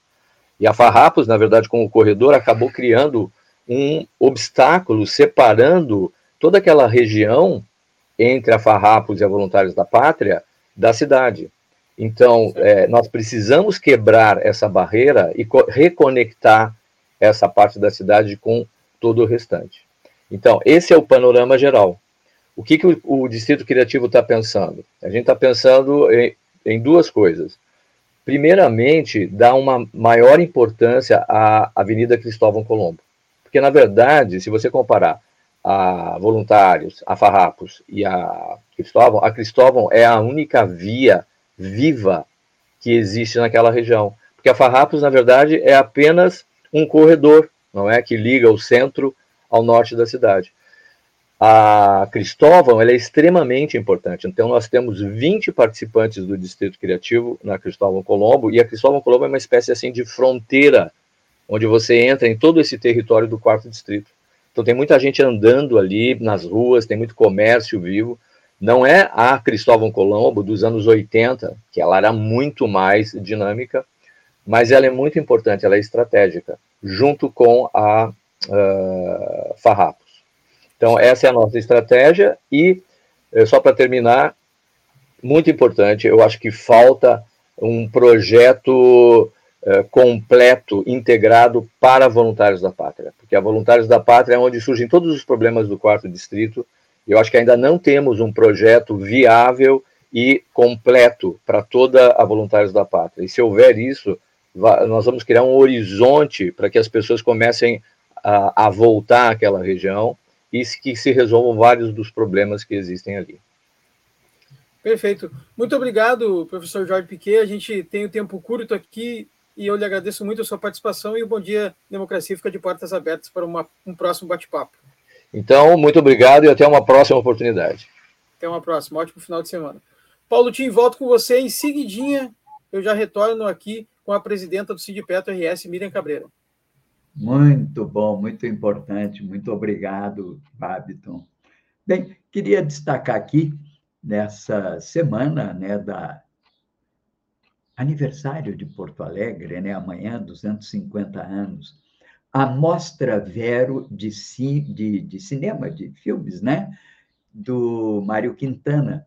E a Farrapos, na verdade, com o corredor, acabou criando um obstáculo separando toda aquela região entre a Farrapos e a Voluntários da Pátria da cidade. Então, é, nós precisamos quebrar essa barreira e reconectar essa parte da cidade com todo o restante. Então, esse é o panorama geral. O que, que o, o Distrito Criativo está pensando? A gente está pensando em, em, duas coisas. Primeiramente, dar uma maior importância à Avenida Cristóvão Colombo. Porque, na verdade, se você comparar a Voluntários, a Farrapos e a Cristóvão, a Cristóvão é a única via viva que existe naquela região. Porque a Farrapos, na verdade, é apenas um corredor, não é? Que liga o centro ao norte da cidade. A Cristóvão é extremamente importante. Então, nós temos 20 participantes do Distrito Criativo na Cristóvão Colombo, e a Cristóvão Colombo é uma espécie assim de fronteira onde você entra em todo esse território do quarto distrito. Então tem muita gente andando ali nas ruas, tem muito comércio vivo. Não é a Cristóvão Colombo dos anos 80, que ela era muito mais dinâmica, mas ela é muito importante, ela é estratégica, junto com a uh, Farrapos. Então essa é a nossa estratégia e, eh, só para terminar, muito importante, eu acho que falta um projeto eh, completo, integrado para voluntários da pátria, porque a voluntários da pátria é onde surgem todos os problemas do quarto distrito. Eu acho que ainda não temos um projeto viável e completo para toda a voluntários da pátria. E se houver isso, nós vamos criar um horizonte para que as pessoas comecem a, a voltar àquela região e que se resolvam vários dos problemas que existem ali. Perfeito. Muito obrigado, professor Jorge Piquet. A gente tem o tempo curto aqui, e eu lhe agradeço muito a sua participação e o Bom Dia Democracia fica de portas abertas para uma, um próximo bate-papo. Então, muito obrigado e até uma próxima oportunidade. Até uma próxima, ótimo final de semana. Paulo Tim, volto com você em seguidinha. Eu já retorno aqui com a presidenta do Petro RS, Miriam Cabreira. Muito bom, muito importante. Muito obrigado, Babiton. Bem, queria destacar aqui, nessa semana né, da aniversário de Porto Alegre, né? amanhã, 250 anos, a Mostra Vero de, ci, de, de cinema, de filmes, né? do Mário Quintana.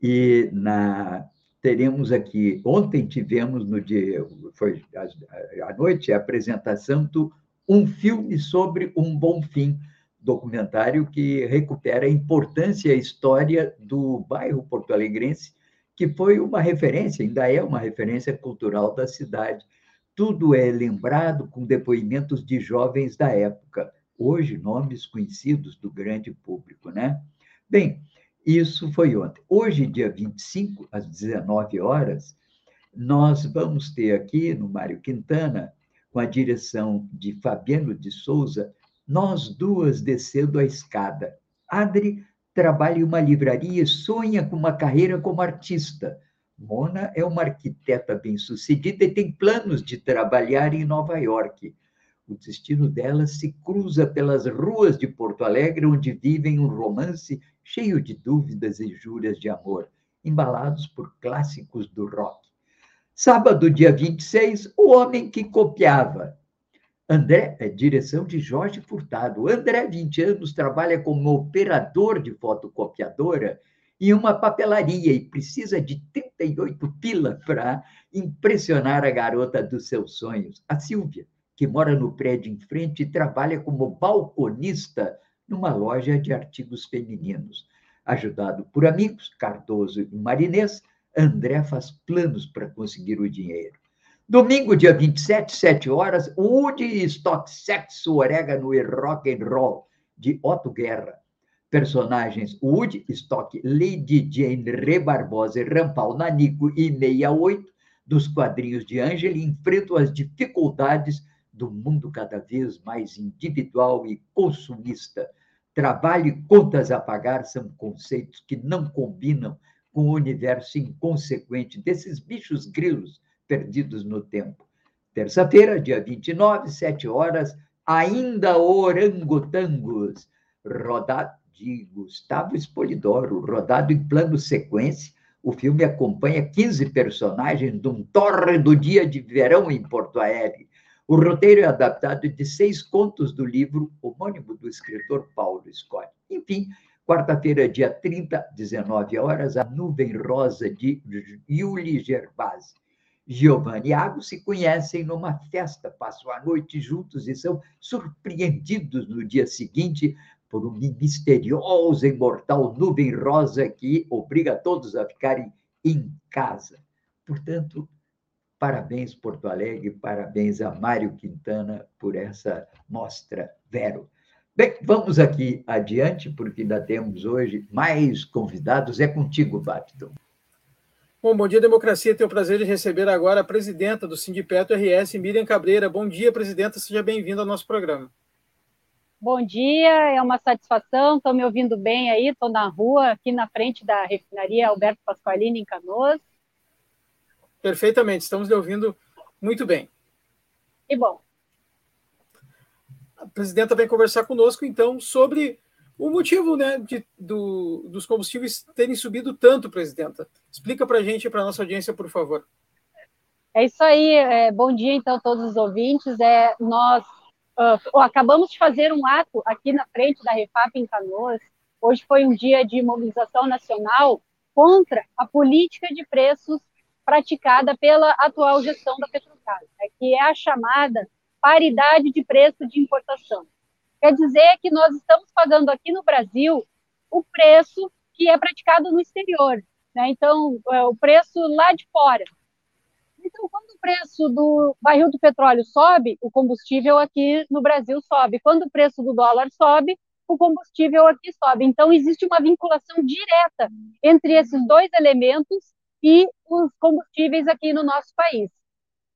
E na, teremos aqui, ontem tivemos no dia, foi à noite, a apresentação do Um Filme sobre um Bom Fim, documentário que recupera a importância e a história do bairro porto-alegrense, que foi uma referência, ainda é uma referência cultural da cidade. Tudo é lembrado com depoimentos de jovens da época, hoje nomes conhecidos do grande público, né? Bem, isso foi ontem. Hoje, dia 25, às 19 horas, nós vamos ter aqui no Mário Quintana, com a direção de Fabiano de Souza, nós duas descendo a escada. Adri trabalha em uma livraria e sonha com uma carreira como artista. Mona é uma arquiteta bem-sucedida e tem planos de trabalhar em Nova York. O destino dela se cruza pelas ruas de Porto Alegre, onde vivem um romance cheio de dúvidas e júrias de amor, embalados por clássicos do rock. Sábado, dia 26, O Homem que Copiava. André, é direção de Jorge Furtado. André, 20 anos, trabalha como operador de fotocopiadora em uma papelaria e precisa de 38 pila para impressionar a garota dos seus sonhos, a Silvia, que mora no prédio em frente e trabalha como balconista numa loja de artigos femininos. Ajudado por amigos, Cardoso e Marinês, André faz planos para conseguir o dinheiro. Domingo, dia 27, 7 horas, Woody Stock Sexo, Orégano e Rock and Roll, de Otto Guerra. Personagens Woody Stock, Lady Jane, Re Barbosa e Rampal Nanico e 68, dos quadrinhos de Angeli, enfrentam as dificuldades do mundo cada vez mais individual e consumista. Trabalho e contas a pagar são conceitos que não combinam com o universo inconsequente desses bichos grilos perdidos no tempo. Terça-feira, dia 29, 7 horas, ainda orangotangos, rodado de Gustavo Espolidoro, rodado em plano sequência. O filme acompanha 15 personagens de um torre do dia de verão em Porto Alegre, o roteiro é adaptado de seis contos do livro homônimo do escritor Paulo Scott. Enfim, quarta-feira, dia 30, 19 horas, A Nuvem Rosa de Yuli Gervasi. Giovanni e Iago se conhecem numa festa, passam a noite juntos e são surpreendidos no dia seguinte por uma misteriosa e mortal nuvem rosa que obriga todos a ficarem em casa. Portanto, Parabéns, Porto Alegre, parabéns a Mário Quintana por essa mostra Vero. Bem, vamos aqui adiante, porque ainda temos hoje mais convidados. É contigo, Bapton. Bom, bom dia, democracia. Tenho o prazer de receber agora a presidenta do Sindipeto RS, Miriam Cabreira. Bom dia, presidenta. Seja bem-vinda ao nosso programa. Bom dia, é uma satisfação. Estão me ouvindo bem aí? Estou na rua, aqui na frente da refinaria Alberto Pasqualini, em Canoas. Perfeitamente, estamos lhe ouvindo muito bem. Que bom. A presidenta vem conversar conosco, então, sobre o motivo né, de, do, dos combustíveis terem subido tanto, presidenta. Explica para a gente para a nossa audiência, por favor. É isso aí. É, bom dia, então, a todos os ouvintes. É, nós uh, acabamos de fazer um ato aqui na frente da Refap em Canoas. Hoje foi um dia de mobilização nacional contra a política de preços praticada pela atual gestão da Petrobras, né, que é a chamada paridade de preço de importação. Quer dizer que nós estamos pagando aqui no Brasil o preço que é praticado no exterior, né? Então, é o preço lá de fora. Então, quando o preço do barril do petróleo sobe, o combustível aqui no Brasil sobe. Quando o preço do dólar sobe, o combustível aqui sobe. Então, existe uma vinculação direta entre esses dois elementos e os combustíveis aqui no nosso país.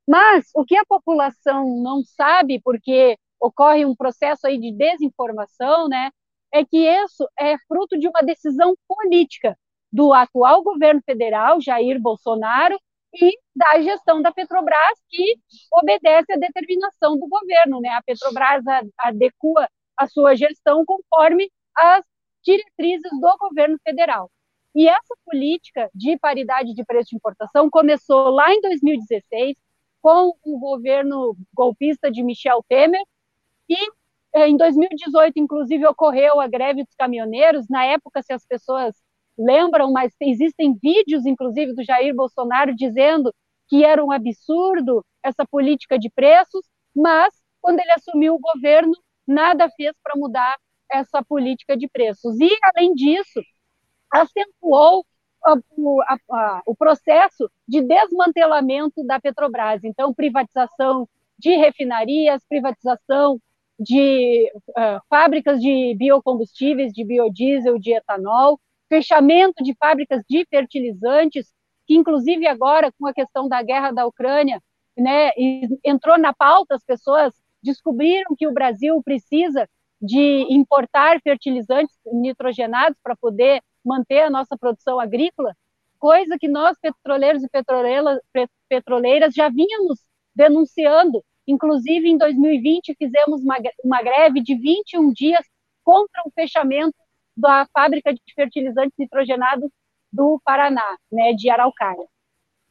Mas o que a população não sabe, porque ocorre um processo aí de desinformação, né, é que isso é fruto de uma decisão política do atual governo federal, Jair Bolsonaro, e da gestão da Petrobras, que obedece à determinação do governo. Né? A Petrobras adequa a sua gestão conforme as diretrizes do governo federal. E essa política de paridade de preço de importação começou lá em 2016, com o governo golpista de Michel Temer, e em 2018, inclusive, ocorreu a greve dos caminhoneiros. Na época, se as pessoas lembram, mas existem vídeos, inclusive, do Jair Bolsonaro dizendo que era um absurdo essa política de preços, mas quando ele assumiu o governo, nada fez para mudar essa política de preços. E, além disso, acentuou o, a, a, o processo de desmantelamento da Petrobras. Então, privatização de refinarias, privatização de uh, fábricas de biocombustíveis, de biodiesel, de etanol, fechamento de fábricas de fertilizantes, que inclusive agora com a questão da guerra da Ucrânia, né, entrou na pauta, as pessoas descobriram que o Brasil precisa de importar fertilizantes nitrogenados para poder manter a nossa produção agrícola, coisa que nós petroleiros e petroleiras, já vínhamos denunciando Inclusive, em 2020, fizemos uma, uma greve de 21 dias contra o fechamento da fábrica de fertilizantes nitrogenados do Paraná, né, de Araucária.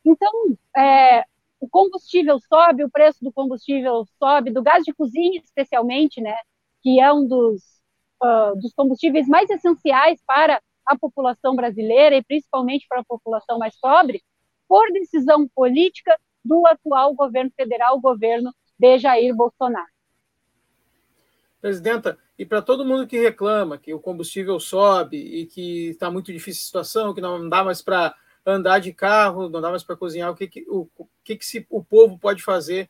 Então, é, o combustível sobe, o preço do combustível sobe, do gás de cozinha especialmente, né, que é um dos, uh, dos combustíveis mais essenciais para a população brasileira e principalmente para a população mais pobre, por decisão política do atual governo federal, o governo de Jair Bolsonaro. Presidenta, e para todo mundo que reclama que o combustível sobe e que está muito difícil a situação, que não dá mais para andar de carro, não dá mais para cozinhar, o que, que, o, o, que, que se, o povo pode fazer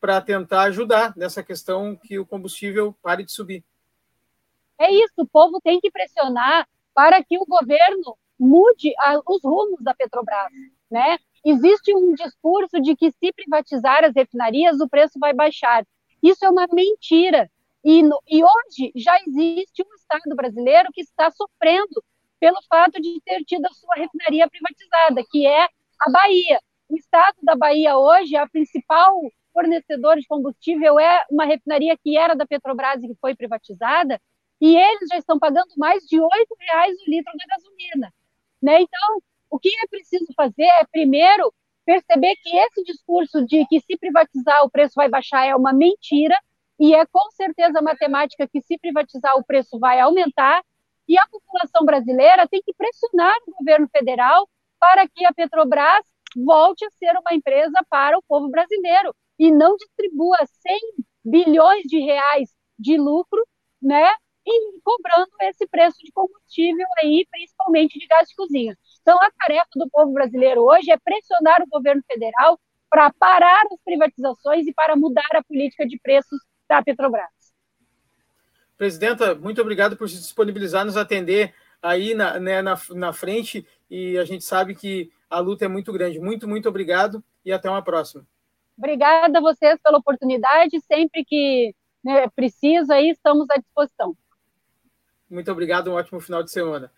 para tentar ajudar nessa questão que o combustível pare de subir? É isso, o povo tem que pressionar para que o governo mude a, os rumos da Petrobras, né? Existe um discurso de que se privatizar as refinarias, o preço vai baixar. Isso é uma mentira. E, no, e hoje já existe um Estado brasileiro que está sofrendo pelo fato de ter tido a sua refinaria privatizada, que é a Bahia. O Estado da Bahia hoje, a principal fornecedor de combustível é uma refinaria que era da Petrobras e que foi privatizada, e eles já estão pagando mais de R$ reais o litro da gasolina. Né? Então, o que é preciso fazer é, primeiro, perceber que esse discurso de que se privatizar o preço vai baixar é uma mentira, e é com certeza matemática que se privatizar o preço vai aumentar, e a população brasileira tem que pressionar o governo federal para que a Petrobras volte a ser uma empresa para o povo brasileiro e não distribua 100 bilhões de reais de lucro, né, e cobrando esse preço de combustível aí, principalmente de gás de cozinha. Então, a tarefa do povo brasileiro hoje é pressionar o governo federal para parar as privatizações e para mudar a política de preços da Petrobras. Presidenta, muito obrigado por se disponibilizar, nos atender aí na, né, na, na frente e a gente sabe que a luta é muito grande. Muito, muito obrigado e até uma próxima. Obrigada a vocês pela oportunidade. Sempre que né, precisa, aí estamos à disposição. Muito obrigado, um ótimo final de semana.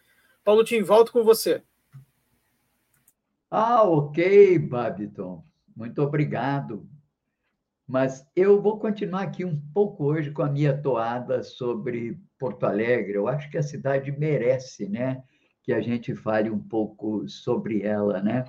Paulo Tim, volto com você. Ah, ok, Babiton. Muito obrigado. Mas eu vou continuar aqui um pouco hoje com a minha toada sobre Porto Alegre. Eu acho que a cidade merece, né, que a gente fale um pouco sobre ela, né?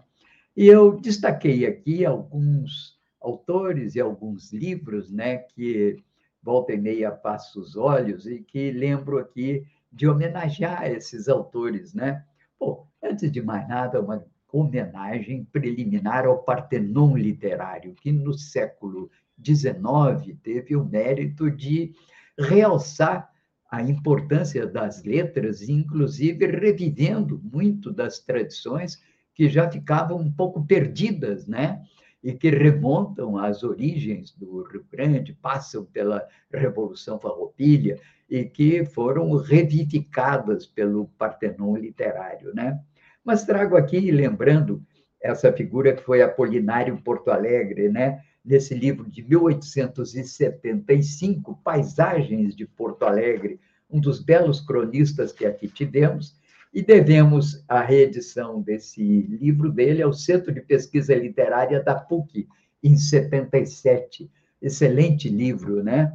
E eu destaquei aqui alguns autores e alguns livros, né, que volta e meia passo os olhos e que lembro aqui de homenagear esses autores, né? Pô, antes de mais nada, uma homenagem preliminar ao Partenon literário, que no século XIX teve o mérito de realçar a importância das letras, inclusive revivendo muito das tradições que já ficavam um pouco perdidas, né? E que remontam às origens do Rio Grande, passam pela Revolução Farroupilha e que foram revivificadas pelo Partenon literário, né? Mas trago aqui, lembrando, essa figura que foi Apolinário Porto Alegre, né? nesse livro de 1875, Paisagens de Porto Alegre, um dos belos cronistas que aqui tivemos, e devemos a reedição desse livro dele ao Centro de Pesquisa Literária da PUC, em 77. Excelente livro, né?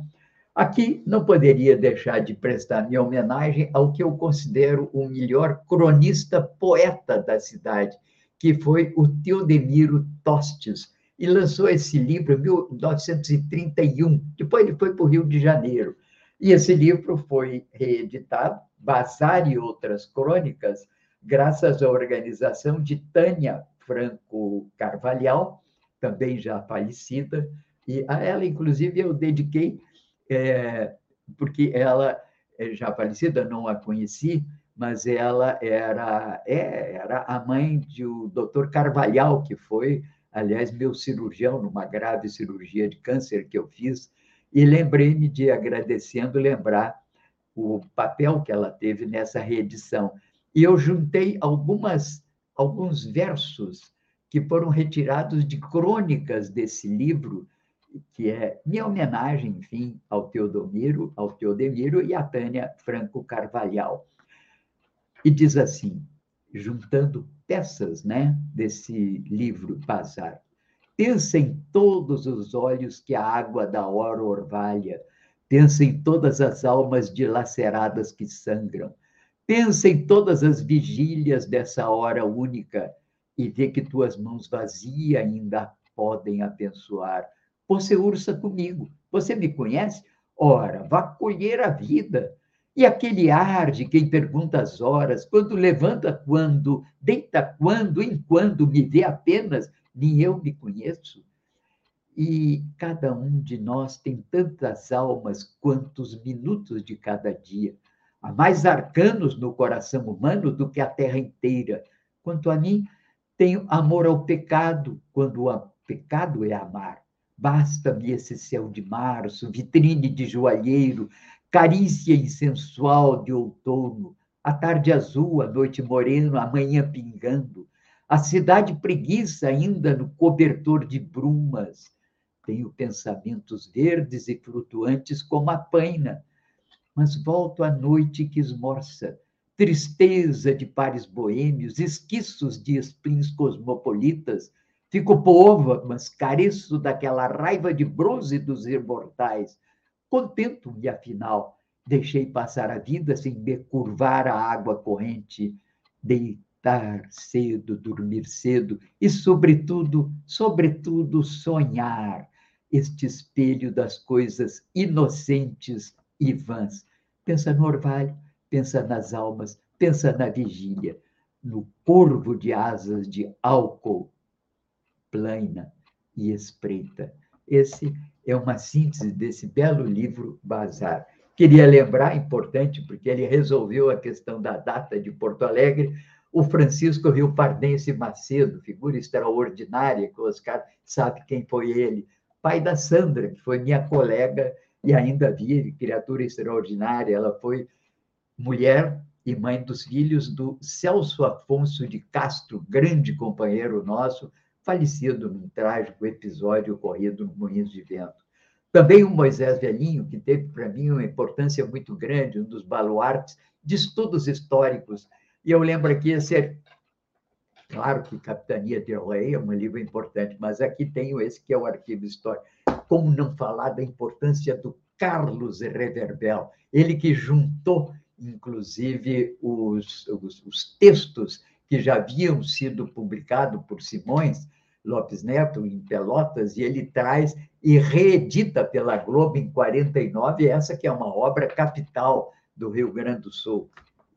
Aqui não poderia deixar de prestar minha homenagem ao que eu considero o melhor cronista poeta da cidade, que foi o Teodemiro Tostes, e lançou esse livro em 1931. Depois ele foi para o Rio de Janeiro. E esse livro foi reeditado, Bazar e Outras Crônicas, graças à organização de Tânia Franco Carvalhal, também já falecida, e a ela, inclusive, eu dediquei, é, porque ela, é já falecida, não a conheci, mas ela era, é, era a mãe do doutor Carvalhal, que foi, aliás, meu cirurgião numa grave cirurgia de câncer que eu fiz, e lembrei-me de, agradecendo, lembrar o papel que ela teve nessa reedição. E eu juntei algumas, alguns versos que foram retirados de crônicas desse livro, que é minha homenagem, enfim, ao Teodomiro, ao Teodemiro e à Tânia Franco Carvalhal. E diz assim, juntando peças né, desse livro Bazar. Pensa em todos os olhos que a água da hora orvalha. Pensa em todas as almas dilaceradas que sangram. Pensa em todas as vigílias dessa hora única e vê que tuas mãos vazias ainda podem abençoar. Você ursa comigo. Você me conhece? Ora, vá colher a vida. E aquele ar de quem pergunta as horas, quando levanta quando, deita quando, em quando, me vê apenas, nem eu me conheço. E cada um de nós tem tantas almas quantos minutos de cada dia. Há mais arcanos no coração humano do que a terra inteira. Quanto a mim, tenho amor ao pecado, quando o pecado é amar. Basta-me esse céu de março, vitrine de joalheiro, carícia insensual de outono, a tarde azul, a noite morena, a manhã pingando, a cidade preguiça ainda no cobertor de brumas. Tenho pensamentos verdes e flutuantes como a paina, mas volto à noite que esmorça, tristeza de pares boêmios, esquiços de esplins cosmopolitas, fico povo, mas careço daquela raiva de bronze dos imortais, Contento-me, afinal, deixei passar a vida sem me curvar à água corrente, deitar cedo, dormir cedo e, sobretudo, sobretudo, sonhar. Este espelho das coisas inocentes e vãs. Pensa no orvalho, pensa nas almas, pensa na vigília, no corvo de asas de álcool, plana e espreita. Esse é uma síntese desse belo livro Bazar. Queria lembrar, importante, porque ele resolveu a questão da data de Porto Alegre, o Francisco Rio Pardense Macedo, figura extraordinária, que o Oscar sabe quem foi ele, pai da Sandra, que foi minha colega e ainda vive, criatura extraordinária. Ela foi mulher e mãe dos filhos do Celso Afonso de Castro, grande companheiro nosso, falecido num trágico episódio ocorrido no Moinhos de Vento. Também o Moisés Velhinho, que teve para mim uma importância muito grande, um dos baluartes de estudos históricos. E eu lembro aqui, esse claro que Capitania de Rei é um livro importante, mas aqui tenho esse que é o arquivo histórico. Como não falar da importância do Carlos Reverbel, ele que juntou, inclusive, os, os, os textos que já haviam sido publicados por Simões, Lopes Neto, em Pelotas, e ele traz e reedita pela Globo em 49 essa que é uma obra capital do Rio Grande do Sul.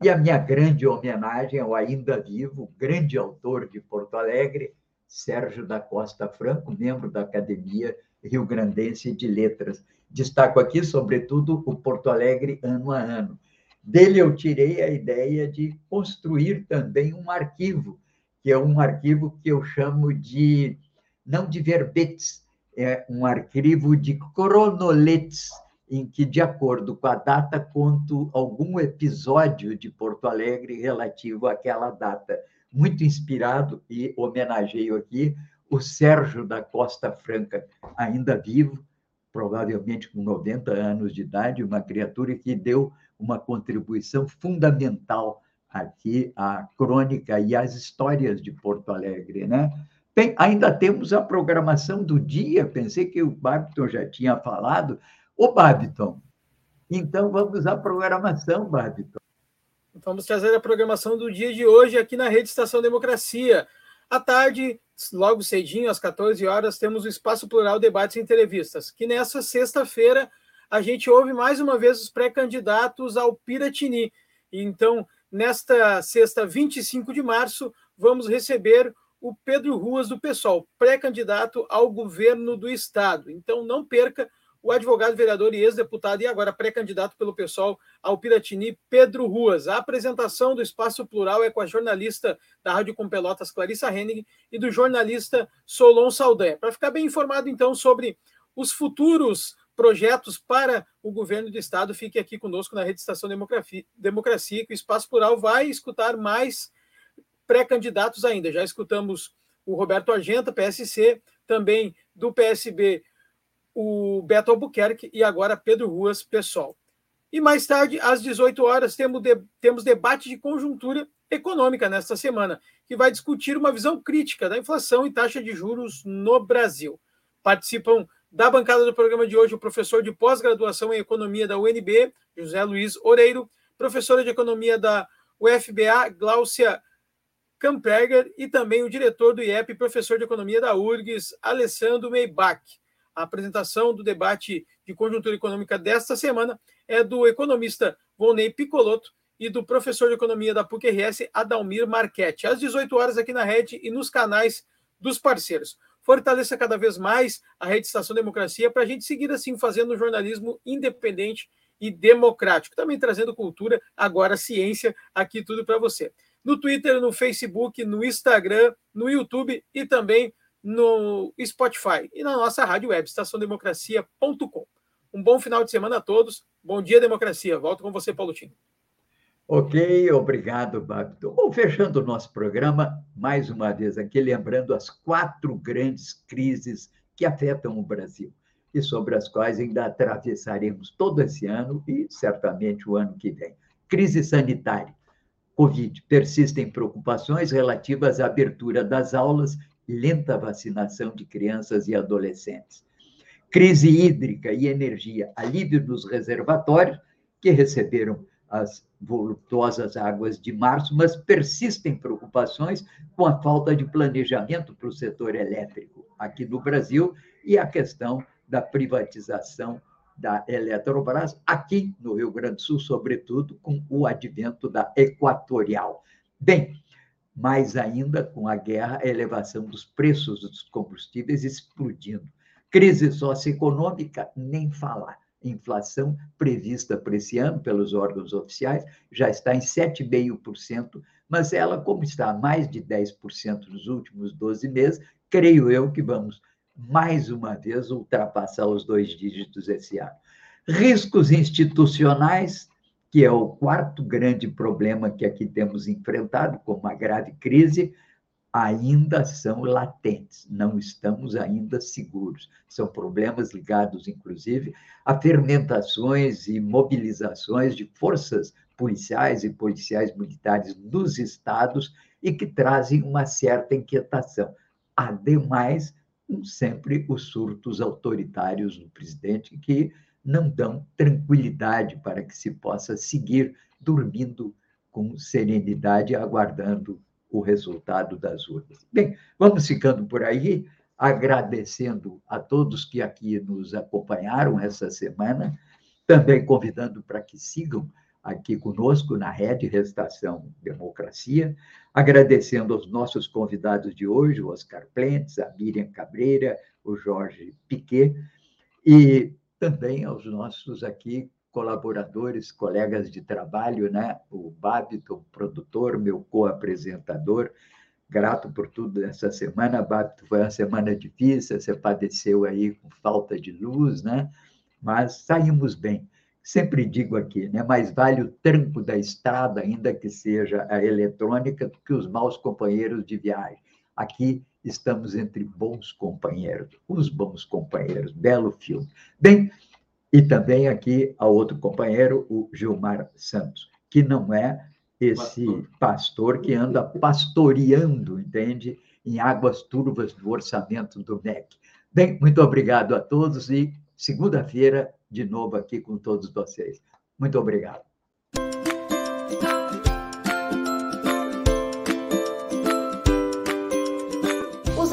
E a minha grande homenagem ao ainda vivo, grande autor de Porto Alegre, Sérgio da Costa Franco, membro da Academia Rio Grandense de Letras. Destaco aqui, sobretudo, o Porto Alegre ano a ano. Dele eu tirei a ideia de construir também um arquivo que é um arquivo que eu chamo de, não de verbetes, é um arquivo de cronoletes, em que, de acordo com a data, conto algum episódio de Porto Alegre relativo àquela data. Muito inspirado, e homenageio aqui o Sérgio da Costa Franca, ainda vivo, provavelmente com 90 anos de idade, uma criatura que deu uma contribuição fundamental aqui a crônica e as histórias de Porto Alegre, né? Tem, ainda temos a programação do dia, pensei que o Babiton já tinha falado. Ô, Babiton, então vamos à programação, Babiton. Vamos trazer a programação do dia de hoje aqui na Rede Estação Democracia. À tarde, logo cedinho, às 14 horas, temos o Espaço Plural Debates e Entrevistas, que nessa sexta-feira a gente ouve mais uma vez os pré-candidatos ao Piratini. Então, nesta sexta, 25 de março, vamos receber o Pedro Ruas do PSOL, pré-candidato ao governo do estado. Então, não perca o advogado, vereador e ex-deputado, e agora pré-candidato pelo PSOL ao Piratini, Pedro Ruas. A apresentação do Espaço Plural é com a jornalista da Rádio Com Pelotas, Clarissa Henning, e do jornalista Solon Saldanha. Para ficar bem informado, então, sobre os futuros projetos para o governo do Estado, fique aqui conosco na Rede Estação Democracia, Democracia que o Espaço Plural vai escutar mais pré-candidatos ainda. Já escutamos o Roberto Argenta, PSC, também do PSB, o Beto Albuquerque e agora Pedro Ruas, PSOL. E mais tarde, às 18 horas, temos, de, temos debate de conjuntura econômica nesta semana, que vai discutir uma visão crítica da inflação e taxa de juros no Brasil. Participam da bancada do programa de hoje o professor de pós-graduação em economia da UNB, José Luiz Oreiro, professora de economia da UFBA, Gláucia Kamperger, e também o diretor do IEP, professor de economia da URGS, Alessandro Meibach. A apresentação do debate de conjuntura econômica desta semana é do economista Volney Picoloto e do professor de economia da PUC-RS, Adalmir Marchetti, às 18 horas aqui na rede e nos canais dos parceiros. Fortaleça cada vez mais a Rede Estação Democracia para a gente seguir assim fazendo jornalismo independente e democrático, também trazendo cultura, agora ciência, aqui tudo para você. No Twitter, no Facebook, no Instagram, no YouTube e também no Spotify e na nossa rádio web, estaçãodemocracia.com. Um bom final de semana a todos. Bom dia, democracia. Volto com você, Paulo Tim. Ok, obrigado, Babito. Bom, fechando o nosso programa, mais uma vez aqui, lembrando as quatro grandes crises que afetam o Brasil e sobre as quais ainda atravessaremos todo esse ano e certamente o ano que vem. Crise sanitária. Covid. Persistem preocupações relativas à abertura das aulas lenta vacinação de crianças e adolescentes. Crise hídrica e energia, alívio dos reservatórios, que receberam as voluptuosas águas de março, mas persistem preocupações com a falta de planejamento para o setor elétrico aqui no Brasil e a questão da privatização da Eletrobras, aqui no Rio Grande do Sul, sobretudo com o advento da Equatorial. Bem, mais ainda com a guerra, a elevação dos preços dos combustíveis explodindo. Crise socioeconômica, nem falar. Inflação prevista para esse ano pelos órgãos oficiais já está em 7,5%, mas ela, como está a mais de 10% nos últimos 12 meses, creio eu que vamos mais uma vez ultrapassar os dois dígitos esse ano. Riscos institucionais, que é o quarto grande problema que aqui temos enfrentado, com uma grave crise, ainda são latentes, não estamos ainda seguros. São problemas ligados, inclusive, a fermentações e mobilizações de forças policiais e policiais militares dos estados e que trazem uma certa inquietação. Ademais, sempre os surtos autoritários do presidente que não dão tranquilidade para que se possa seguir dormindo com serenidade, aguardando o resultado das urnas. Bem, vamos ficando por aí, agradecendo a todos que aqui nos acompanharam essa semana, também convidando para que sigam aqui conosco na Rede Restação Democracia, agradecendo aos nossos convidados de hoje, o Oscar Plentes, a Miriam Cabreira, o Jorge Piquet, e também aos nossos aqui colaboradores, colegas de trabalho, né? O Babito, produtor, meu co-apresentador, grato por tudo essa semana. Babito, foi uma semana difícil, você padeceu aí com falta de luz, né? Mas saímos bem. Sempre digo aqui, né? Mais vale o tranco da estrada, ainda que seja a eletrônica, do que os maus companheiros de viagem. Aqui estamos entre bons companheiros, os bons companheiros. Belo filme. Bem, e também aqui ao outro companheiro, o Gilmar Santos, que não é esse pastor, pastor que anda pastoreando, entende? Em águas turvas do orçamento do MEC. Bem, muito obrigado a todos e segunda-feira, de novo aqui com todos vocês. Muito obrigado.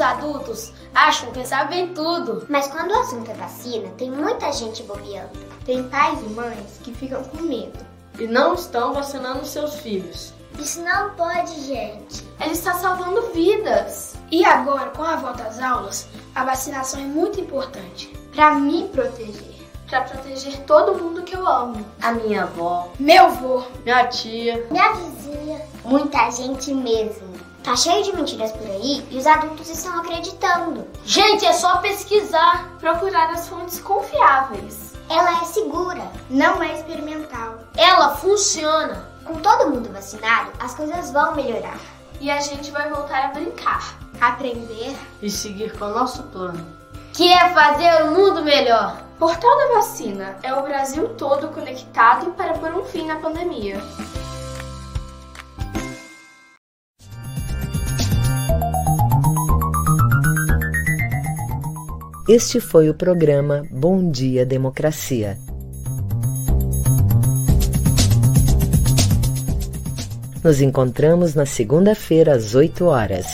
os adultos acham que sabem tudo. Mas quando o assunto é vacina, tem muita gente bobeando. Tem pais e mães que ficam com medo e não estão vacinando seus filhos. Isso não pode, gente. Ele está salvando vidas. E agora, com a volta às aulas, a vacinação é muito importante para me proteger, para proteger todo mundo que eu amo. A minha avó, meu avô, minha tia, minha vizinha, muita gente mesmo. Tá cheio de mentiras por aí e os adultos estão acreditando. Gente, é só pesquisar, procurar as fontes confiáveis. Ela é segura, não é experimental. Ela funciona. Com todo mundo vacinado, as coisas vão melhorar. E a gente vai voltar a brincar, aprender e seguir com o nosso plano, que é fazer o mundo melhor. Portal da Vacina é o Brasil todo conectado para pôr um fim na pandemia. Este foi o programa Bom Dia Democracia. Nos encontramos na segunda-feira às 8 horas.